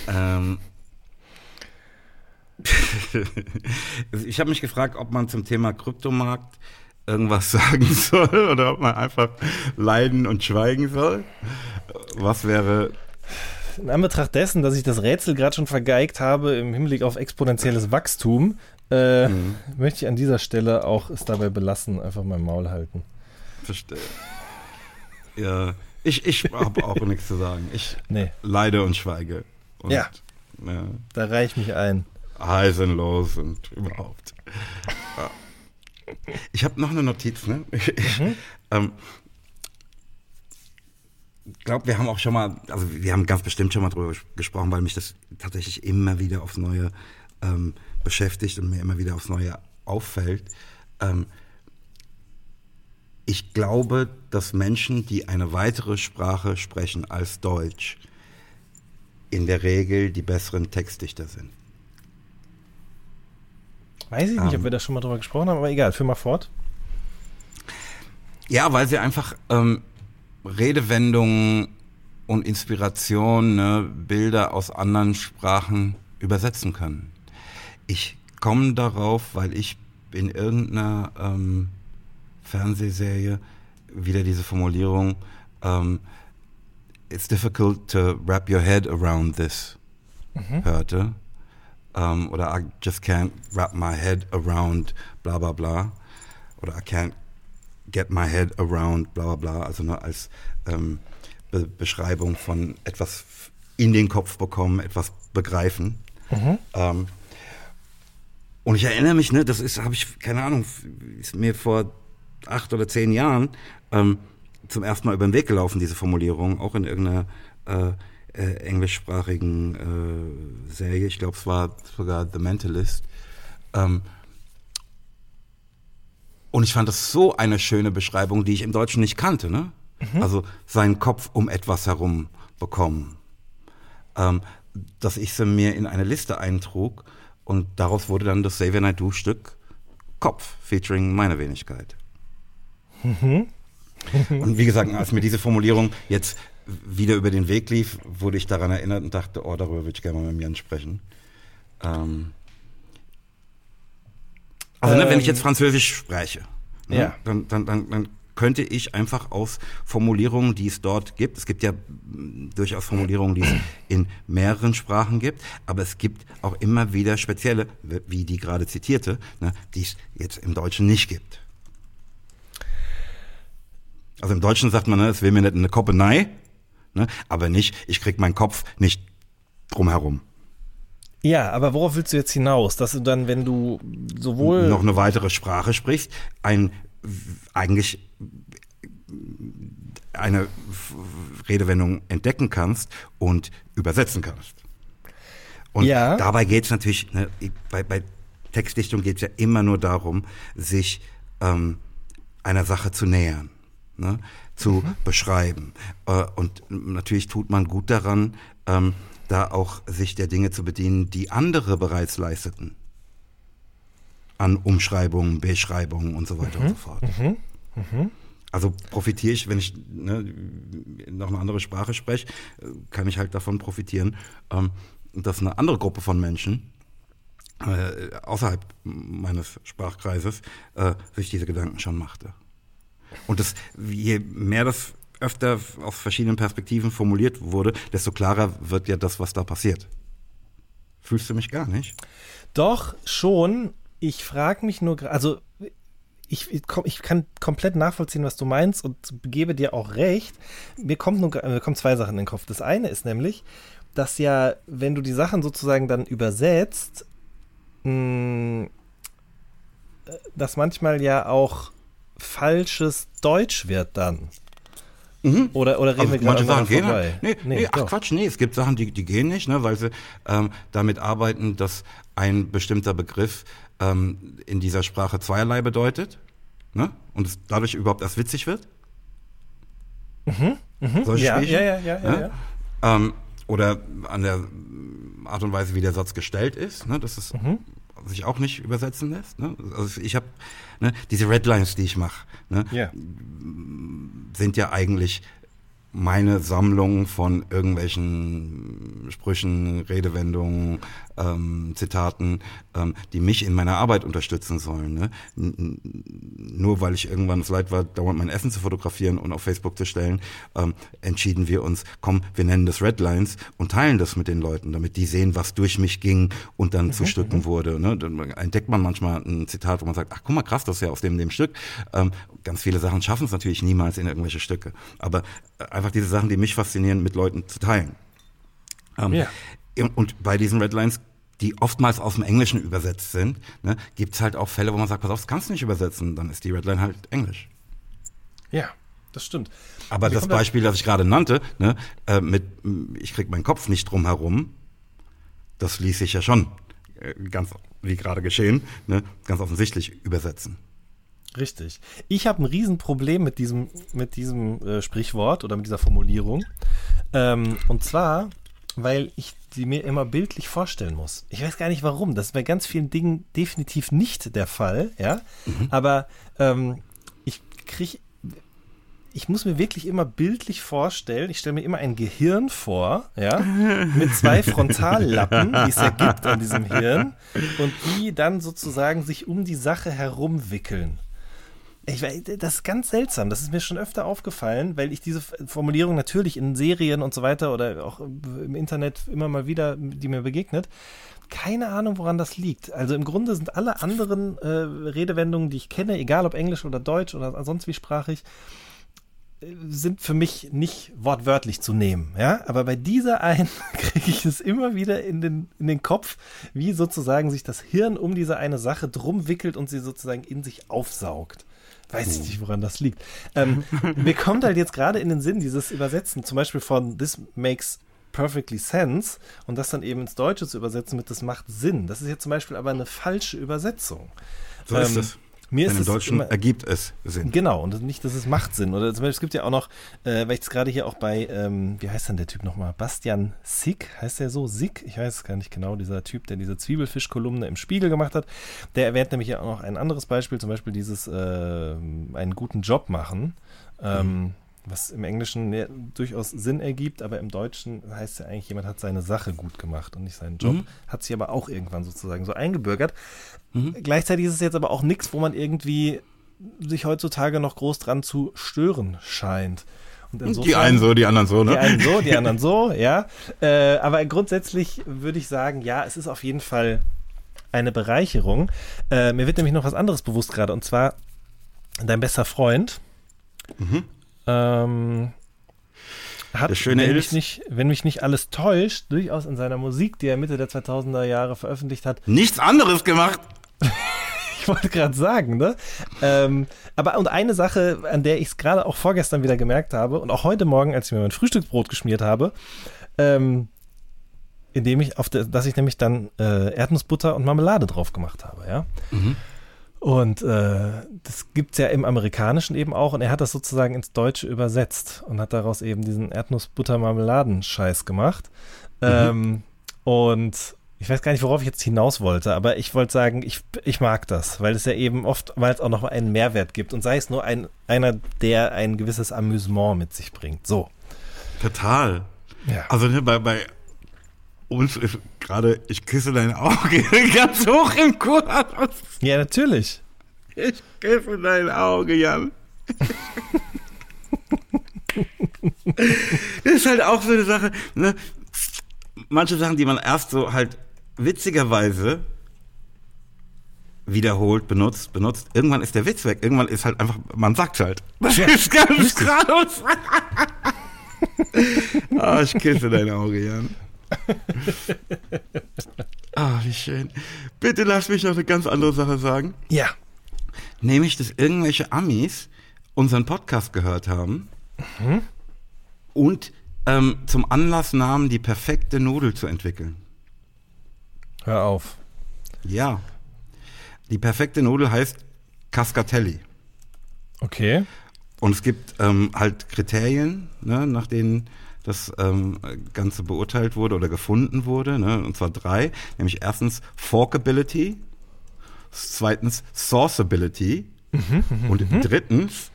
ähm. ich habe mich gefragt, ob man zum Thema Kryptomarkt irgendwas sagen soll oder ob man einfach leiden und schweigen soll. Was wäre In Anbetracht dessen, dass ich das Rätsel gerade schon vergeigt habe im Hinblick auf exponentielles Wachstum, äh, Mhm. möchte ich an dieser Stelle auch es dabei belassen, einfach mein Maul halten. Verstehe. Ja, Ich, ich habe auch nichts zu sagen. Ich Nee. leide und schweige. Und, Ja. ja. Da reich mich ein. Lows und überhaupt. Ich habe noch eine Notiz, ne? Ich ähm, glaube, wir haben auch schon mal, also wir haben ganz bestimmt schon mal drüber gesprochen, weil mich das tatsächlich immer wieder aufs Neue ähm, beschäftigt und mir immer wieder aufs Neue auffällt. Ähm, ich glaube, dass Menschen, die eine weitere Sprache sprechen als Deutsch, in der Regel die besseren Textdichter sind. Weiß ich nicht, Ähm. ob wir da schon mal drüber gesprochen haben, aber egal, führ mal fort. Ja, weil sie einfach ähm, Redewendungen und Inspiration, ne, Bilder aus anderen Sprachen übersetzen können. Ich komme darauf, weil ich in irgendeiner ähm, Fernsehserie wieder diese Formulierung ähm, It's difficult to wrap your head around this hörte. Ähm, oder I just can't wrap my head around bla bla bla. Oder I can't get my head around, bla bla bla, also ne, als ähm, Be Beschreibung von etwas in den Kopf bekommen, etwas begreifen. Ähm, und ich erinnere mich, ne, das ist, habe ich, keine Ahnung, ist mir vor acht oder zehn Jahren ähm, zum ersten Mal über den Weg gelaufen, diese Formulierung, auch in irgendeiner äh, äh, englischsprachigen äh, Serie. Ich glaube, es war sogar The Mentalist. Ähm, und ich fand das so eine schöne Beschreibung, die ich im Deutschen nicht kannte. Ne? Also seinen Kopf um etwas herum bekommen. Ähm, dass ich sie mir in eine Liste eintrug und daraus wurde dann das Xavier Naidoo Stück Kopf, featuring meine Wenigkeit. Und wie gesagt, als mir diese Formulierung jetzt wieder über den Weg lief, wurde ich daran erinnert und dachte, oh, darüber würde ich gerne mal mit Jan sprechen. Ähm, also, ne, wenn ich Ähm, jetzt Französisch spreche, ne, Ja. dann, dann, dann, dann könnte ich einfach aus Formulierungen, die es dort gibt, es gibt ja mm, durchaus Formulierungen, die es in mehreren Sprachen gibt, aber es gibt auch immer wieder spezielle, wie die gerade zitierte, ne, die es jetzt im Deutschen nicht gibt. Also im Deutschen sagt man, ne, es will mir nicht eine Koppenei, ne, aber nicht, ich krieg meinen Kopf nicht drumherum. Ja, aber worauf willst du jetzt hinaus? Dass du dann, wenn du sowohl. noch eine weitere Sprache sprichst, ein eigentlich eine Redewendung entdecken kannst und übersetzen kannst. Und Ja. dabei geht es natürlich, ne, bei, bei Textdichtung geht es ja immer nur darum, sich ähm, einer Sache zu nähern, ne, zu beschreiben. Äh, und natürlich tut man gut daran, ähm, da auch sich der Dinge zu bedienen, die andere bereits leisteten. An Umschreibungen, Beschreibungen und so weiter und so fort. Also profitiere ich, wenn ich ne, noch eine andere Sprache spreche, kann ich halt davon profitieren, ähm, dass eine andere Gruppe von Menschen äh, außerhalb meines Sprachkreises äh, sich diese Gedanken schon machte. Und das, je mehr das öfter aus verschiedenen Perspektiven formuliert wurde, desto klarer wird ja das, was da passiert. Fühlst du mich gar nicht? Doch, schon. Ich frage mich nur, also ich, ich, kann komplett nachvollziehen, was du meinst und gebe dir auch recht. Mir kommt nur, mir kommen zwei Sachen in den Kopf. Das eine ist nämlich, dass ja, wenn du die Sachen sozusagen dann übersetzt, mh, äh, dass manchmal ja auch falsches Deutsch wird dann. Oder, oder reden Also wir gerade manche Sachen gehen vorbei? halt. Nee, nee, ach doch. Quatsch, nee, es gibt Sachen, die, die gehen nicht, ne, weil sie ähm, damit arbeiten, dass ein bestimmter Begriff ähm, in dieser Sprache zweierlei bedeutet ne, und es dadurch überhaupt erst witzig wird. Solche Mhm, Ja, Spielchen, ja, ja, ja, ja, ne? Ähm, oder an der Art und Weise, wie der Satz gestellt ist, ne, dass es Mhm. Sich auch nicht übersetzen lässt. Ne? Also ich habe ne, diese Redlines, die ich mache, ne, Ja. sind ja eigentlich meine Sammlung von irgendwelchen Sprüchen, Redewendungen, ähm, Zitaten, die mich in meiner Arbeit unterstützen sollen. Ne? Nur weil ich irgendwann es leid war, dauernd mein Essen zu fotografieren und auf Facebook zu stellen, ähm, entschieden wir uns, komm, wir nennen das Redlines und teilen das mit den Leuten, damit die sehen, was durch mich ging und dann zu Stücken wurde. Ne? Dann entdeckt man manchmal ein Zitat, wo man sagt, ach guck mal, krass, das ist ja aus dem, dem Stück. Ähm, ganz viele Sachen schaffen es natürlich niemals in irgendwelche Stücke. Aber einfach diese Sachen, die mich faszinieren, mit Leuten zu teilen. Ähm, Ja. Und bei diesen Redlines, die oftmals aus dem Englischen übersetzt sind, ne, gibt es halt auch Fälle, wo man sagt, pass auf, das kannst du nicht übersetzen, dann ist die Redline halt Englisch. Ja, das stimmt. Aber Wie das Beispiel, das ich gerade nannte, ne, äh, mit m, ich krieg meinen Kopf nicht drum herum, das ließ sich ja schon äh, ganz, wie gerade geschehen, ne, ganz offensichtlich übersetzen. Richtig. Ich habe ein Riesenproblem mit diesem, mit diesem äh, Sprichwort oder mit dieser Formulierung. Ähm, und zwar, weil ich die mir immer bildlich vorstellen muss. Ich weiß gar nicht warum. Das ist bei ganz vielen Dingen definitiv nicht der Fall, ja. Aber ähm, ich kriege ich muss mir wirklich immer bildlich vorstellen, ich stelle mir immer ein Gehirn vor, ja, mit zwei Frontallappen, die es ja gibt an diesem Hirn, und die dann sozusagen sich um die Sache herumwickeln. Ich, das ist ganz seltsam. Das ist mir schon öfter aufgefallen, weil ich diese Formulierung natürlich in Serien und so weiter oder auch im Internet immer mal wieder, die mir begegnet, keine Ahnung, woran das liegt. Also im Grunde sind alle anderen äh, Redewendungen, die ich kenne, egal ob Englisch oder Deutsch oder sonst wie sprachig, sind für mich nicht wortwörtlich zu nehmen, ja, aber bei dieser einen kriege ich es immer wieder in den, in den Kopf, wie sozusagen sich das Hirn um diese eine Sache drum wickelt und sie sozusagen in sich aufsaugt. Weiß ich nicht, woran das liegt. Ähm, mir kommt halt jetzt gerade in den Sinn dieses Übersetzen, zum Beispiel von This makes perfectly sense und das dann eben ins Deutsche zu übersetzen mit Das macht Sinn. Das ist jetzt zum Beispiel aber eine falsche Übersetzung. So ist Ähm, es. Mir Denn ist im es Deutschen immer, ergibt es Sinn. Genau, und nicht, dass es macht Sinn. Oder zum Beispiel, es gibt ja auch noch, äh, weil ich es gerade hier auch bei, ähm, wie heißt denn der Typ nochmal? Bastian Sick, heißt der so? Sick? Ich weiß es gar nicht genau, dieser Typ, der diese Zwiebelfisch-Kolumne im Spiegel gemacht hat. Der erwähnt nämlich ja auch noch ein anderes Beispiel, zum Beispiel dieses äh, einen guten Job machen. Ähm, was im Englischen ja, durchaus Sinn ergibt, aber im Deutschen heißt ja eigentlich, jemand hat seine Sache gut gemacht und nicht seinen Job. Mhm. Hat sich aber auch irgendwann sozusagen so eingebürgert. Gleichzeitig ist es jetzt aber auch nichts, wo man irgendwie sich heutzutage noch groß dran zu stören scheint. Und insofern, Die einen so, die anderen so, ne? die einen so, die anderen so, ja. Äh, aber grundsätzlich würde ich sagen, ja, es ist auf jeden Fall eine Bereicherung. Äh, mir wird nämlich noch was anderes bewusst gerade, und zwar dein bester Freund. Ähm, hat, wenn, mich nicht, wenn mich nicht alles täuscht, durchaus in seiner Musik, die er Mitte der 2000er Jahre veröffentlicht hat, Nichts anderes gemacht. ich wollte gerade sagen, ne? Ähm, aber und eine Sache, an der ich es gerade auch vorgestern wieder gemerkt habe und auch heute Morgen, als ich mir mein Frühstücksbrot geschmiert habe, ähm, indem ich auf der, dass ich nämlich dann äh, Erdnussbutter und Marmelade drauf gemacht habe, ja. Und äh, das gibt's ja im Amerikanischen eben auch und er hat das sozusagen ins Deutsche übersetzt und hat daraus eben diesen Erdnussbutter-Marmeladen-Scheiß gemacht. Ähm, und ich weiß gar nicht, worauf ich jetzt hinaus wollte, aber ich wollte sagen, ich, ich mag das, weil es ja eben oft, weil es auch noch einen Mehrwert gibt und sei es nur ein, einer, der ein gewisses Amüsement mit sich bringt. So. Total. Ja. Also ne, bei, bei uns ist gerade, ich küsse dein Auge ganz hoch im Kurs. Ja, natürlich. Ich küsse dein Auge, Jan. das ist halt auch so eine Sache, ne? Manche Sachen, die man erst so halt witzigerweise wiederholt, benutzt, benutzt. Irgendwann ist der Witz weg. Irgendwann ist halt einfach, man sagt halt. Das ist ganz krass. Ah, ich küsse dein Auge, Jan. Ah, wie schön. Bitte lass mich noch eine ganz andere Sache sagen. Ja. Nämlich, dass irgendwelche Amis unseren Podcast gehört haben und ähm, zum Anlass nahmen, die perfekte Nudel zu entwickeln. Hör auf. Ja. Die perfekte Nudel heißt Cascatelli. Okay. Und es gibt ähm, halt Kriterien, ne, nach denen das ähm, Ganze beurteilt wurde oder gefunden wurde. Ne, und zwar drei. Nämlich erstens Forkability, zweitens Sauceability und drittens,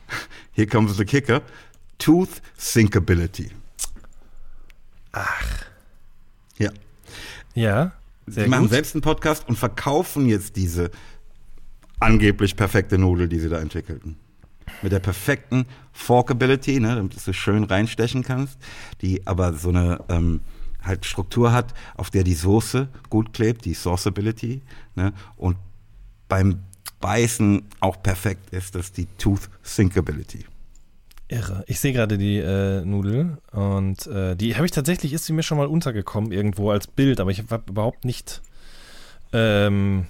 hier kommt the kicker, Tooth Sinkability. Ach. Ja. Ja. Sie machen gut. selbst einen Podcast und verkaufen jetzt diese angeblich perfekte Nudel, die sie da entwickelten. Mit der perfekten Forkability, ne, damit du schön reinstechen kannst, die aber so eine ähm, halt Struktur hat, auf der die Soße gut klebt, die Sauceability, ne, und beim Beißen auch perfekt ist, das die Tooth Sinkability. Irre. Ich sehe gerade die äh, Nudel und äh, die habe ich tatsächlich, ist sie mir schon mal untergekommen irgendwo als Bild, aber ich habe überhaupt nicht ähm,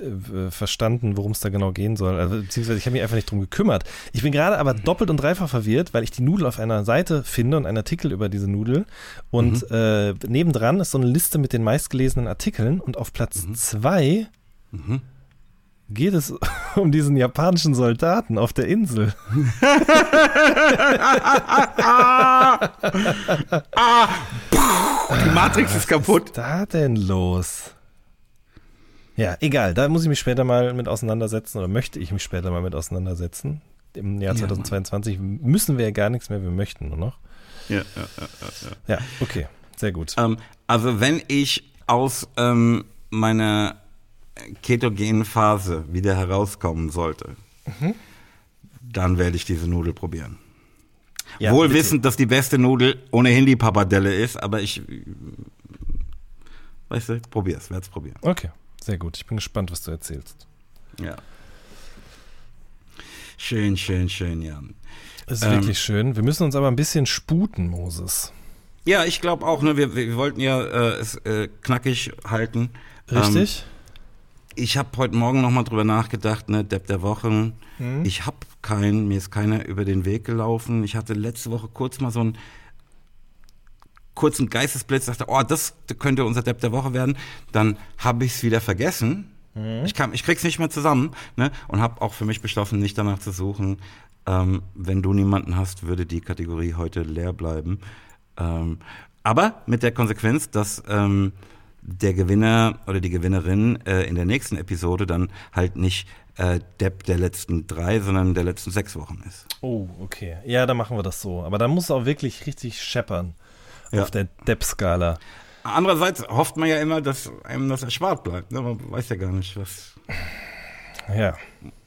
äh, verstanden, worum es da genau gehen soll. Also, beziehungsweise ich habe mich einfach nicht drum gekümmert. Ich bin gerade aber doppelt und dreifach verwirrt, weil ich die Nudel auf einer Seite finde und einen Artikel über diese Nudel. Und mhm. äh, nebendran ist so eine Liste mit den meistgelesenen Artikeln und auf Platz mhm. zwei mhm. geht es um diesen japanischen Soldaten auf der Insel. ah, die Matrix ist kaputt. Was ist da denn los? Ja, egal. Da muss ich mich später mal mit auseinandersetzen oder möchte ich mich später mal mit auseinandersetzen. Im Jahr 2022 ja. müssen wir ja gar nichts mehr, wir möchten nur noch. Ja, ja, ja. Ja, ja okay. Sehr gut. Ähm, also wenn ich aus ähm, meiner ketogenen Phase wieder herauskommen sollte, mhm. dann werde ich diese Nudel probieren. Ja, Wohl bitte. wissend, dass die beste Nudel ohnehin die Papadelle ist, aber ich, weißt du, probier's, werde es probieren. Okay. Sehr gut. Ich bin gespannt, was du erzählst. Ja. Schön, schön, schön, ja. Es ist ähm, wirklich schön. Wir müssen uns aber ein bisschen sputen, Moses. Ja, ich glaube auch. Ne, wir, wir wollten ja äh, es äh, knackig halten. Richtig. Ähm, ich habe heute Morgen nochmal drüber nachgedacht, ne, Depp der Wochen. Hm. Ich habe keinen, mir ist keiner über den Weg gelaufen. Ich hatte letzte Woche kurz mal so ein kurzen Geistesblitz, dachte, oh, das könnte unser Depp der Woche werden. Dann habe ich es wieder vergessen. Mhm. Ich, kann, ich krieg's nicht mehr zusammen ne? und habe auch für mich beschlossen, nicht danach zu suchen. Ähm, wenn du niemanden hast, würde die Kategorie heute leer bleiben. Ähm, aber mit der Konsequenz, dass ähm, der Gewinner oder die Gewinnerin äh, in der nächsten Episode dann halt nicht äh, Depp der letzten drei, sondern der letzten sechs Wochen ist. Oh, okay. Ja, dann machen wir das so. Aber da muss es auch wirklich richtig scheppern ja. auf der Depp-Skala. Andererseits hofft man ja immer, dass einem das erspart bleibt. Ne? Man weiß ja gar nicht, was. Ja.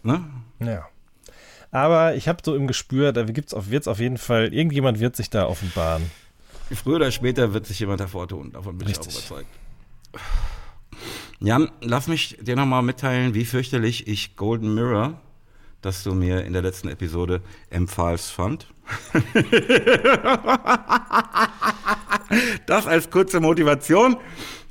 Ne? Ja. Aber ich habe so im Gespür, da wird es auf jeden Fall, irgendjemand wird sich da offenbaren. Früher oder später wird sich jemand hervortun, davon bin Richtig. ich auch überzeugt. Jan, lass mich dir nochmal mitteilen, wie fürchterlich ich Golden Mirror, das du mir in der letzten Episode empfahlst, fand. das als kurze Motivation,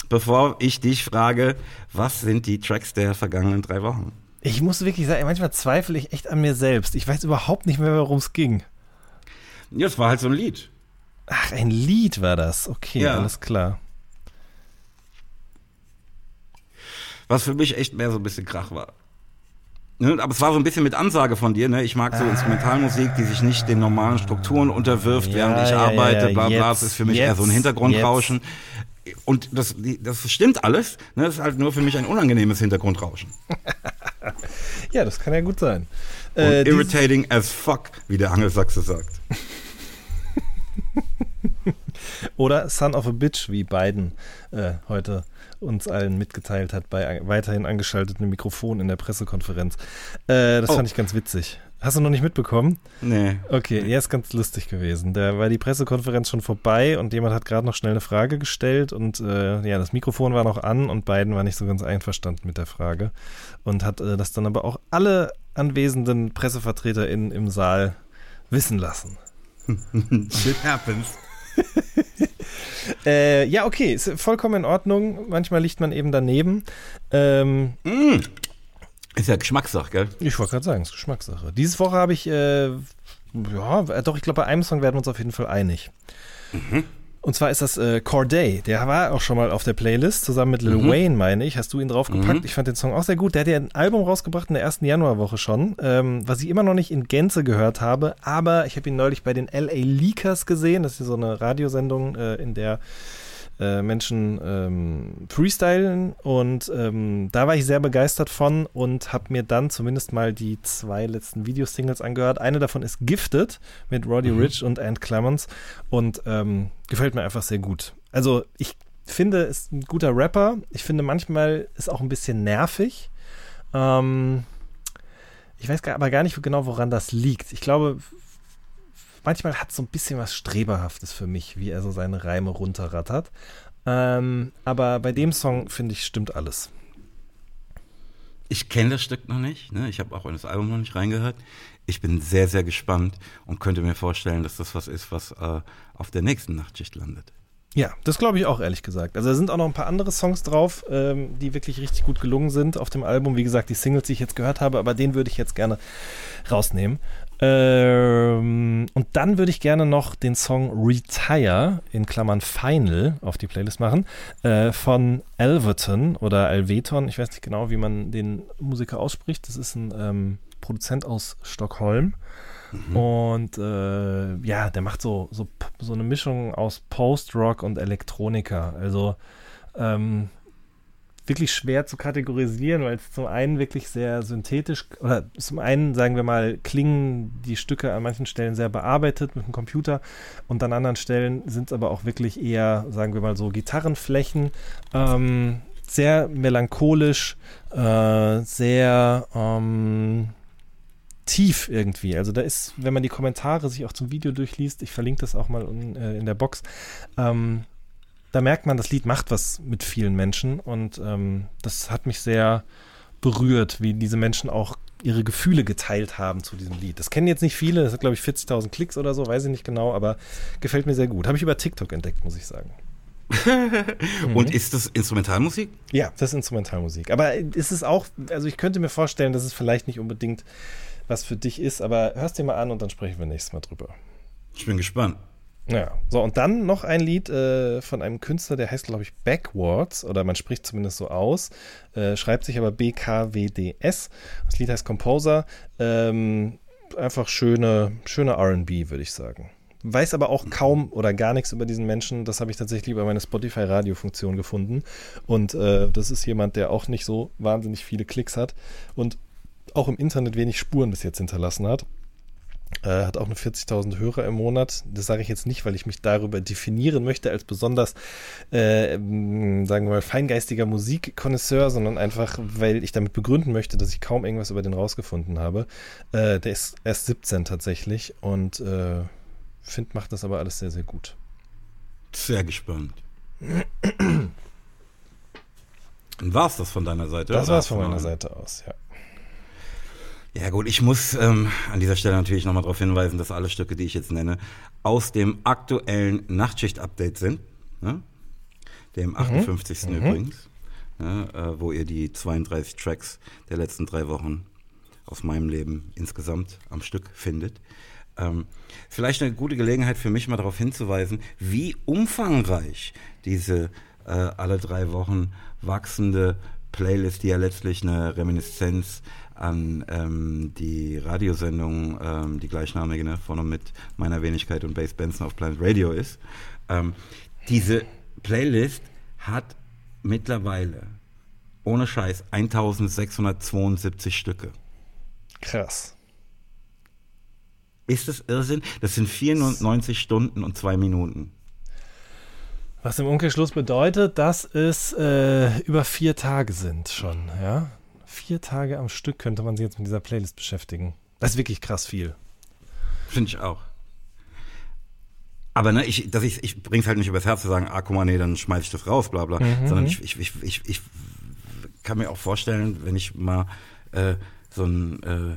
bevor ich dich frage, was sind die Tracks der vergangenen drei Wochen? Ich muss wirklich sagen, manchmal zweifle ich echt an mir selbst. Ich weiß überhaupt nicht mehr, worum es ging. Ja, es war halt so ein Lied. Ach, ein Lied war das. Okay, ja. alles klar. Was für mich echt mehr so ein bisschen Krach war. Ne, aber es war so ein bisschen mit Ansage von dir, ne? Ich mag so ah. Instrumentalmusik, die sich nicht den normalen Strukturen unterwirft, ja, während ich ja, arbeite, ja, bla bla. das ist für mich jetzt, eher so ein Hintergrundrauschen. Jetzt. Und das, das stimmt alles, ne? Das ist halt nur für mich ein unangenehmes Hintergrundrauschen. ja, das kann ja gut sein. Äh, irritating as fuck, wie der Angelsachse sagt. Oder Son of a Bitch, wie Biden äh, heute uns allen mitgeteilt hat bei weiterhin angeschaltetem Mikrofon in der Pressekonferenz. Äh, das oh. fand ich ganz witzig. Hast du noch nicht mitbekommen? Nee. Okay, ja, ist ganz lustig gewesen. Da war die Pressekonferenz schon vorbei und jemand hat gerade noch schnell eine Frage gestellt und äh, ja, das Mikrofon war noch an und beiden waren nicht so ganz einverstanden mit der Frage und hat äh, das dann aber auch alle anwesenden PressevertreterInnen im Saal wissen lassen. Shit happens. äh, ja, okay, ist vollkommen in Ordnung. Manchmal liegt man eben daneben. Ähm, mm. Ist ja Geschmackssache, gell? Ich wollte gerade sagen, ist Geschmackssache. Diese Woche habe ich, äh, ja, doch, ich glaube, bei einem Song werden wir uns auf jeden Fall einig. Mhm. Und zwar ist das äh, Corday. Der war auch schon mal auf der Playlist, zusammen mit Lil mhm. Wayne, meine ich. Hast du ihn draufgepackt? Mhm. Ich fand den Song auch sehr gut. Der hat ja ein Album rausgebracht in der ersten Januarwoche schon, ähm, was ich immer noch nicht in Gänze gehört habe. Aber ich habe ihn neulich bei den LA Leakers gesehen. Das ist so eine Radiosendung, äh, in der äh, Menschen ähm, freestylen und ähm, da war ich sehr begeistert von und habe mir dann zumindest mal die zwei letzten Videosingles angehört. Eine davon ist Gifted mit Roddy mhm. Rich und Ant Clemens und ähm, gefällt mir einfach sehr gut. Also ich finde, ist ein guter Rapper. Ich finde manchmal ist auch ein bisschen nervig. Ähm, ich weiß aber gar nicht genau, woran das liegt. Ich glaube, manchmal hat es so ein bisschen was Streberhaftes für mich, wie er so seine Reime runterrattert. Ähm, aber bei dem Song, finde ich, stimmt alles. Ich kenne das Stück noch nicht. Ne? Ich habe auch in das Album noch nicht reingehört. Ich bin sehr, sehr gespannt und könnte mir vorstellen, dass das was ist, was äh, auf der nächsten Nachtschicht landet. Ja, das glaube ich auch, ehrlich gesagt. Also da sind auch noch ein paar andere Songs drauf, ähm, die wirklich richtig gut gelungen sind auf dem Album. Wie gesagt, die Singles, die ich jetzt gehört habe, aber den würde ich jetzt gerne rausnehmen. Ähm, und dann würde ich gerne noch den Song Retire in Klammern Final auf die Playlist machen äh, von Elverton oder Alveton. Ich weiß nicht genau, wie man den Musiker ausspricht. Das ist ein ähm, Produzent aus Stockholm. Mhm. Und äh, ja, der macht so, so, so eine Mischung aus Post-Rock und Elektronika. Also ähm, wirklich schwer zu kategorisieren, weil es zum einen wirklich sehr synthetisch oder zum einen, sagen wir mal, klingen die Stücke an manchen Stellen sehr bearbeitet mit dem Computer und an anderen Stellen sind es aber auch wirklich eher, sagen wir mal so, Gitarrenflächen. Ähm, sehr melancholisch, äh, sehr ähm, tief irgendwie. Also da ist, wenn man die Kommentare sich auch zum Video durchliest, ich verlinke das auch mal in, äh, in der Box, ähm, da merkt man, das Lied macht was mit vielen Menschen und ähm, das hat mich sehr berührt, wie diese Menschen auch ihre Gefühle geteilt haben zu diesem Lied. Das kennen jetzt nicht viele, das hat glaube ich 40.000 Klicks oder so, weiß ich nicht genau, aber gefällt mir sehr gut. Habe ich über TikTok entdeckt, muss ich sagen. und mhm. ist das Instrumentalmusik? Ja, das ist Instrumentalmusik. Aber ist es auch, also ich könnte mir vorstellen, dass es vielleicht nicht unbedingt was für dich ist, aber hörst dir mal an und dann sprechen wir nächstes Mal drüber. Ich bin gespannt. Ja, so und dann noch ein Lied äh, von einem Künstler, der heißt, glaube ich, Backwards oder man spricht zumindest so aus, äh, schreibt sich aber BKWDS. Das Lied heißt Composer. Ähm, einfach schöne, schöne RB, würde ich sagen. Weiß aber auch kaum oder gar nichts über diesen Menschen. Das habe ich tatsächlich über meine Spotify-Radio-Funktion gefunden. Und äh, das ist jemand, der auch nicht so wahnsinnig viele Klicks hat. Und auch im Internet wenig Spuren bis jetzt hinterlassen hat. Äh, hat auch nur 40.000 Hörer im Monat. Das sage ich jetzt nicht, weil ich mich darüber definieren möchte als besonders, äh, sagen wir mal, feingeistiger Musikkonnoisseur, sondern einfach, weil ich damit begründen möchte, dass ich kaum irgendwas über den rausgefunden habe. Äh, der ist erst 17 tatsächlich und äh, finde, macht das aber alles sehr, sehr gut. Sehr gespannt. War es das von deiner Seite? Das war es von meiner Seite aus, ja. Ja gut, ich muss ähm, an dieser Stelle natürlich nochmal darauf hinweisen, dass alle Stücke, die ich jetzt nenne, aus dem aktuellen Nachtschicht-Update sind. Ne? Dem 58. Mhm. mhm. übrigens. Ja, äh, wo ihr die 32 Tracks der letzten drei Wochen aus meinem Leben insgesamt am Stück findet. Ähm, vielleicht eine gute Gelegenheit für mich mal darauf hinzuweisen, wie umfangreich diese äh, alle drei Wochen wachsende Playlist, die ja letztlich eine Reminiszenz an ähm, die Radiosendung, ähm, die gleichnamige ne, von und mit meiner Wenigkeit und Bass Benson auf Planet Radio ist. Ähm, diese Playlist hat mittlerweile ohne Scheiß 1672 Stücke. Krass. Ist das Irrsinn? Das sind 94 Stunden und zwei Minuten. Was im Umkehrschluss bedeutet, dass es äh, über vier Tage sind schon, ja? Vier Tage am Stück könnte man sich jetzt mit dieser Playlist beschäftigen. Das ist wirklich krass viel. Finde ich auch. Aber ne, ich, dass ich, ich bring's halt nicht übers Herz zu sagen, ah, guck mal, nee, dann schmeiß ich das raus, bla bla. Mhm. Sondern ich, ich, ich, ich, ich kann mir auch vorstellen, wenn ich mal äh, so ein äh,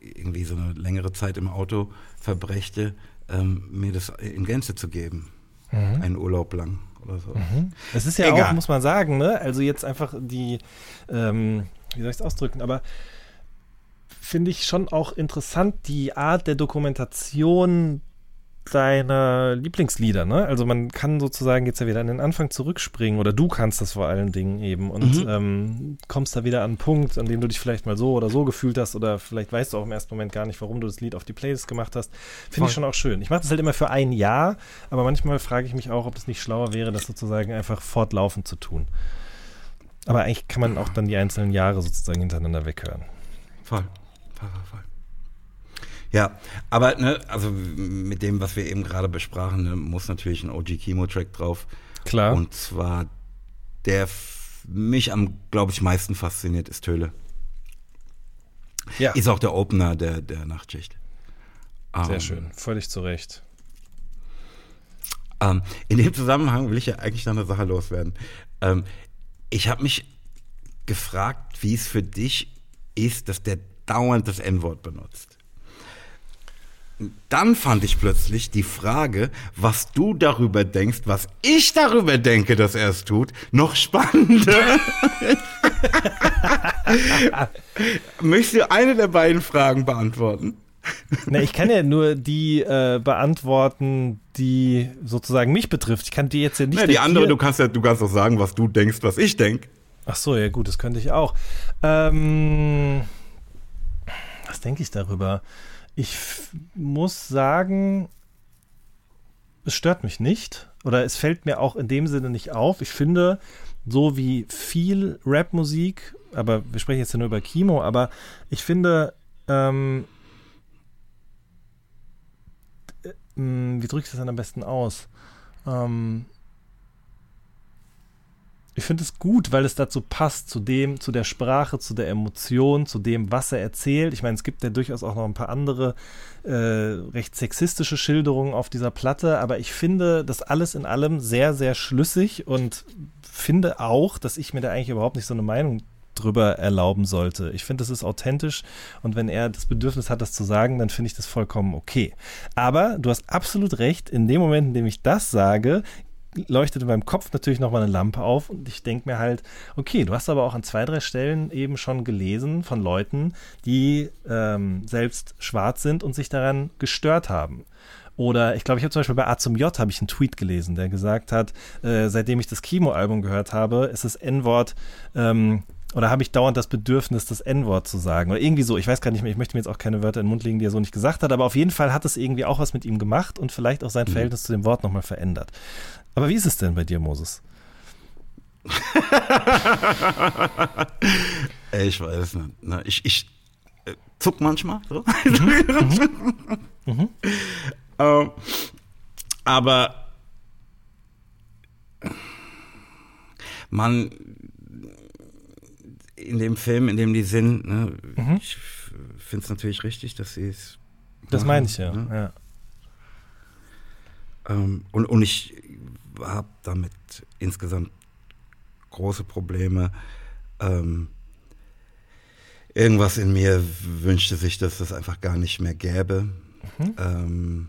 irgendwie so eine längere Zeit im Auto verbrächte, ähm, mir das in Gänze zu geben. Mhm. Einen Urlaub lang oder so. Mhm. Es ist ja Egal. auch, muss man sagen, ne? Also jetzt einfach die, ähm, wie soll ich es ausdrücken, aber finde ich schon auch interessant, die Art der Dokumentation deiner Lieblingslieder, ne? Also man kann sozusagen jetzt ja wieder an den Anfang zurückspringen oder du kannst das vor allen Dingen eben und mhm. ähm, kommst da wieder an einen Punkt, an dem du dich vielleicht mal so oder so gefühlt hast oder vielleicht weißt du auch im ersten Moment gar nicht, warum du das Lied auf die Playlist gemacht hast. Finde ich schon auch schön. Ich mache das halt immer für ein Jahr, aber manchmal frage ich mich auch, ob es nicht schlauer wäre, das sozusagen einfach fortlaufend zu tun. Aber eigentlich kann man auch dann die einzelnen Jahre sozusagen hintereinander weghören. Voll. Voll, voll, voll. Ja, aber ne, also mit dem, was wir eben gerade besprachen, ne, muss natürlich ein OG Chemo Track drauf. Klar. Und zwar der mich am, glaube ich, meisten fasziniert, ist Töle. Ja. Ist auch der Opener der, der Nachtschicht. Sehr um, ähm, schön, völlig zu Recht. Um, ähm, in dem Zusammenhang will ich ja eigentlich noch eine Sache loswerden. Um, ähm, ich habe mich gefragt, wie es für dich ist, dass der dauernd das N-Wort benutzt. Dann fand ich plötzlich die Frage, was du darüber denkst, was ich darüber denke, dass er es tut, noch spannender. Möchtest du eine der beiden Fragen beantworten? Na, ich kann ja nur die äh, beantworten, die sozusagen mich betrifft. Ich kann die jetzt ja nicht. Na, die andere, du kannst ja, du kannst auch sagen, was du denkst, was ich denke. Ach so, ja gut, das könnte ich auch. Ähm, was denke ich darüber? Ich muss sagen, es stört mich nicht oder es fällt mir auch in dem Sinne nicht auf. Ich finde, so wie viel Rapmusik, aber wir sprechen jetzt ja nur über Kimo, aber ich finde, ähm, äh, wie drücke ich das dann am besten aus? Ähm, ich finde es gut, weil es dazu passt, zu dem, zu der Sprache, zu der Emotion, zu dem, was er erzählt. Ich meine, es gibt ja durchaus auch noch ein paar andere äh, recht sexistische Schilderungen auf dieser Platte, aber ich finde das alles in allem sehr, sehr schlüssig und finde auch, dass ich mir da eigentlich überhaupt nicht so eine Meinung drüber erlauben sollte. Ich finde, das ist authentisch und wenn er das Bedürfnis hat, das zu sagen, dann finde ich das vollkommen okay. Aber du hast absolut recht, in dem Moment, in dem ich das sage, leuchtet in meinem Kopf natürlich nochmal eine Lampe auf und ich denke mir halt, okay, du hast aber auch an zwei, drei Stellen eben schon gelesen von Leuten, die ähm, selbst schwarz sind und sich daran gestört haben. Oder ich glaube, ich habe zum Beispiel bei A zum J habe ich einen Tweet gelesen, der gesagt hat, äh, seitdem ich das Chemo-Album gehört habe, ist das N-Wort ähm, oder habe ich dauernd das Bedürfnis, das N-Wort zu sagen? Oder irgendwie so, ich weiß gar nicht mehr, ich möchte mir jetzt auch keine Wörter in den Mund legen, die er so nicht gesagt hat, aber auf jeden Fall hat es irgendwie auch was mit ihm gemacht und vielleicht auch sein mhm. Verhältnis zu dem Wort nochmal verändert. Aber wie ist es denn bei dir, Moses? ich weiß nicht. Ne? Ich, ich äh, zuck manchmal so. Mhm. mhm. ähm, aber man in dem Film, in dem die sind, ne, mhm. ich finde es natürlich richtig, dass sie es. Das meine ich ja. Ne? ja. Ähm, und, und ich habe damit insgesamt große Probleme. Ähm, irgendwas in mir wünschte sich, dass es einfach gar nicht mehr gäbe. Mhm. Ähm,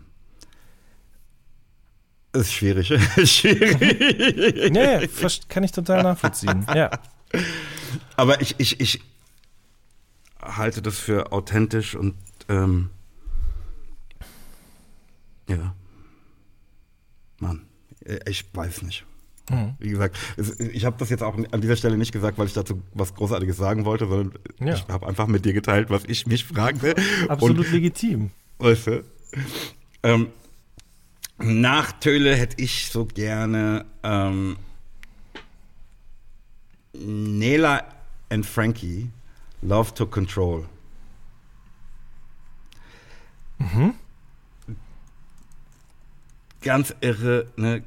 ist schwierig. schwierig. Nee, kann ich total nachvollziehen. Ja. Aber ich, ich, ich halte das für authentisch und ähm, ja. Mann. Äh, ich weiß nicht. Mhm. Wie gesagt, ich habe das jetzt auch an dieser Stelle nicht gesagt, weil ich dazu was Großartiges sagen wollte, sondern ja. ich habe einfach mit dir geteilt, was ich mich fragte. Absolut Und, legitim. Weißt du? Ähm, nach Töle hätte ich so gerne ähm, Nela and Frankie Love to Control. Mhm. Ganz irre, ne?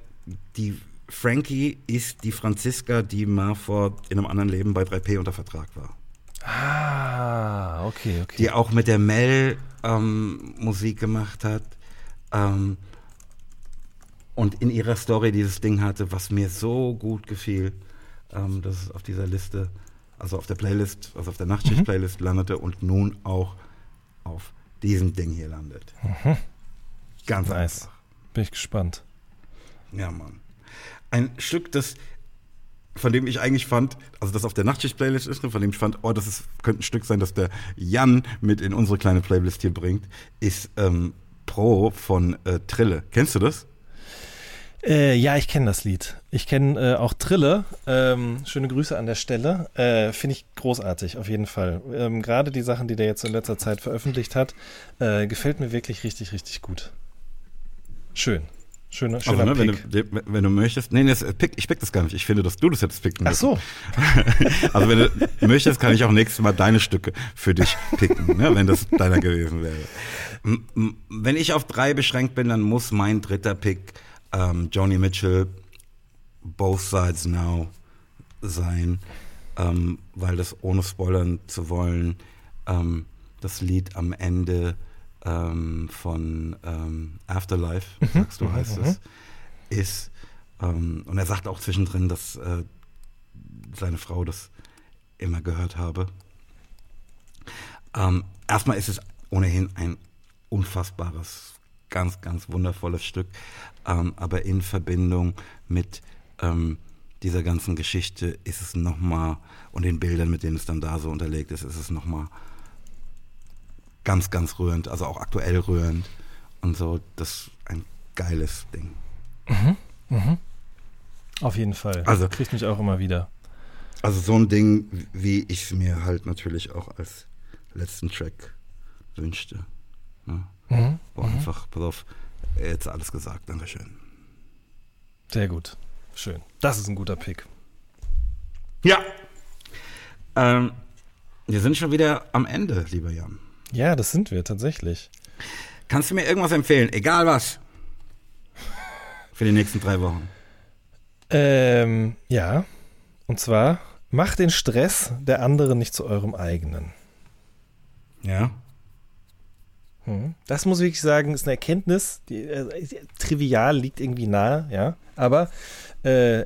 die Frankie ist die Franziska, die mal vor in einem anderen Leben bei 3P unter Vertrag war. Ah, okay, okay. Die auch mit der Mel ähm, Musik gemacht hat. Ähm, und in ihrer Story dieses Ding hatte, was mir so gut gefiel, ähm, dass es auf dieser Liste, also auf der Playlist, also auf der Nachtschicht-Playlist mhm. landete und nun auch auf diesem Ding hier landet. Mhm. Ganz nice. einfach. Bin ich gespannt. Ja, Mann. Ein Stück, das von dem ich eigentlich fand, also das auf der Nachtschicht-Playlist ist, von dem ich fand, oh, das ist, könnte ein Stück sein, das der Jan mit in unsere kleine Playlist hier bringt, ist ähm, Pro von äh, Trille. Kennst du das? Äh, ja, ich kenne das Lied. Ich kenne äh, auch Trille. Ähm, schöne Grüße an der Stelle. Äh, Finde ich großartig, auf jeden Fall. Ähm, Gerade die Sachen, die der jetzt in letzter Zeit veröffentlicht hat, äh, gefällt mir wirklich richtig, richtig gut. Schön. Schöner, schöner also, ne, wenn, du, wenn, du, möchtest, nee, nee pick, ich pick das gar nicht. Ich finde, dass du das jetzt picken musst. Ach so. also wenn du möchtest, kann ich auch nächstes Mal deine Stücke für dich picken, ne, wenn das deiner gewesen wäre. Wenn ich auf drei beschränkt bin, dann muss mein dritter Pick ähm, Joni Mitchell, Both Sides Now sein, ähm, weil das ohne spoilern zu wollen, ähm, das Lied am Ende ähm, von ähm, Afterlife, mhm. sagst du, heißt mhm. es, ist, ähm, und er sagt auch zwischendrin, dass äh, seine Frau das immer gehört habe. Erstmal ist es ohnehin ein unfassbares, ganz, ganz wundervolles Stück, ähm, aber in Verbindung mit ähm, dieser ganzen Geschichte ist es nochmal, und den Bildern, mit denen es dann da so unterlegt ist, ist es nochmal ganz, ganz rührend, also auch aktuell rührend und so, das ist ein geiles Ding. Mhm. Mhm. Auf jeden Fall. Also kriegt mich auch immer wieder. Also so ein Ding, wie ich es mir halt natürlich auch als letzten Track wünschte. Ne? Mhm. Wo mhm. einfach, pass auf, jetzt alles gesagt, Dankeschön. Sehr gut. Schön. Das ist ein guter Pick. Ja. Ähm, wir sind schon wieder am Ende, lieber Jan. Ja, das sind wir tatsächlich. Kannst du mir irgendwas empfehlen, egal was? Für die nächsten drei Wochen. Ähm, ja. Und zwar, macht den Stress der anderen nicht zu eurem eigenen. Ja. Hm. Das muss ich sagen, ist eine Erkenntnis, die äh, trivial liegt irgendwie nahe, ja. Aber, äh,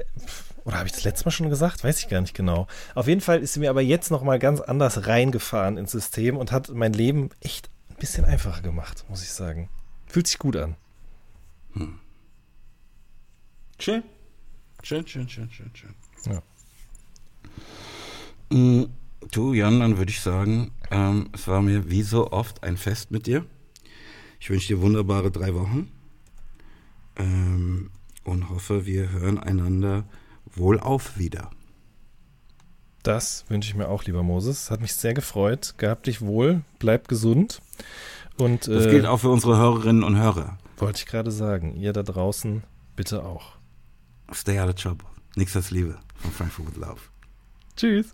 oder habe ich das letzte Mal schon gesagt? Weiß ich gar nicht genau. Auf jeden Fall ist sie mir aber jetzt nochmal ganz anders reingefahren ins System und hat mein Leben echt ein bisschen einfacher gemacht, muss ich sagen. Fühlt sich gut an. Hm. Schön. Schön, schön, schön, schön, schön. Ja. Mm, du, Jan, dann würde ich sagen, ähm, es war mir wie so oft ein Fest mit dir. Ich wünsche dir wunderbare drei Wochen ähm, und hoffe, wir hören einander wohlauf wieder. Das wünsche ich mir auch, lieber Moses. Hat mich sehr gefreut. Gehabt dich wohl, bleib gesund. Und, das äh, gilt auch für unsere Hörerinnen und Hörer. Wollte ich gerade sagen. Ihr da draußen bitte auch. Stay out of trouble. Nichts als Liebe von Frankfurt with Love. Tschüss.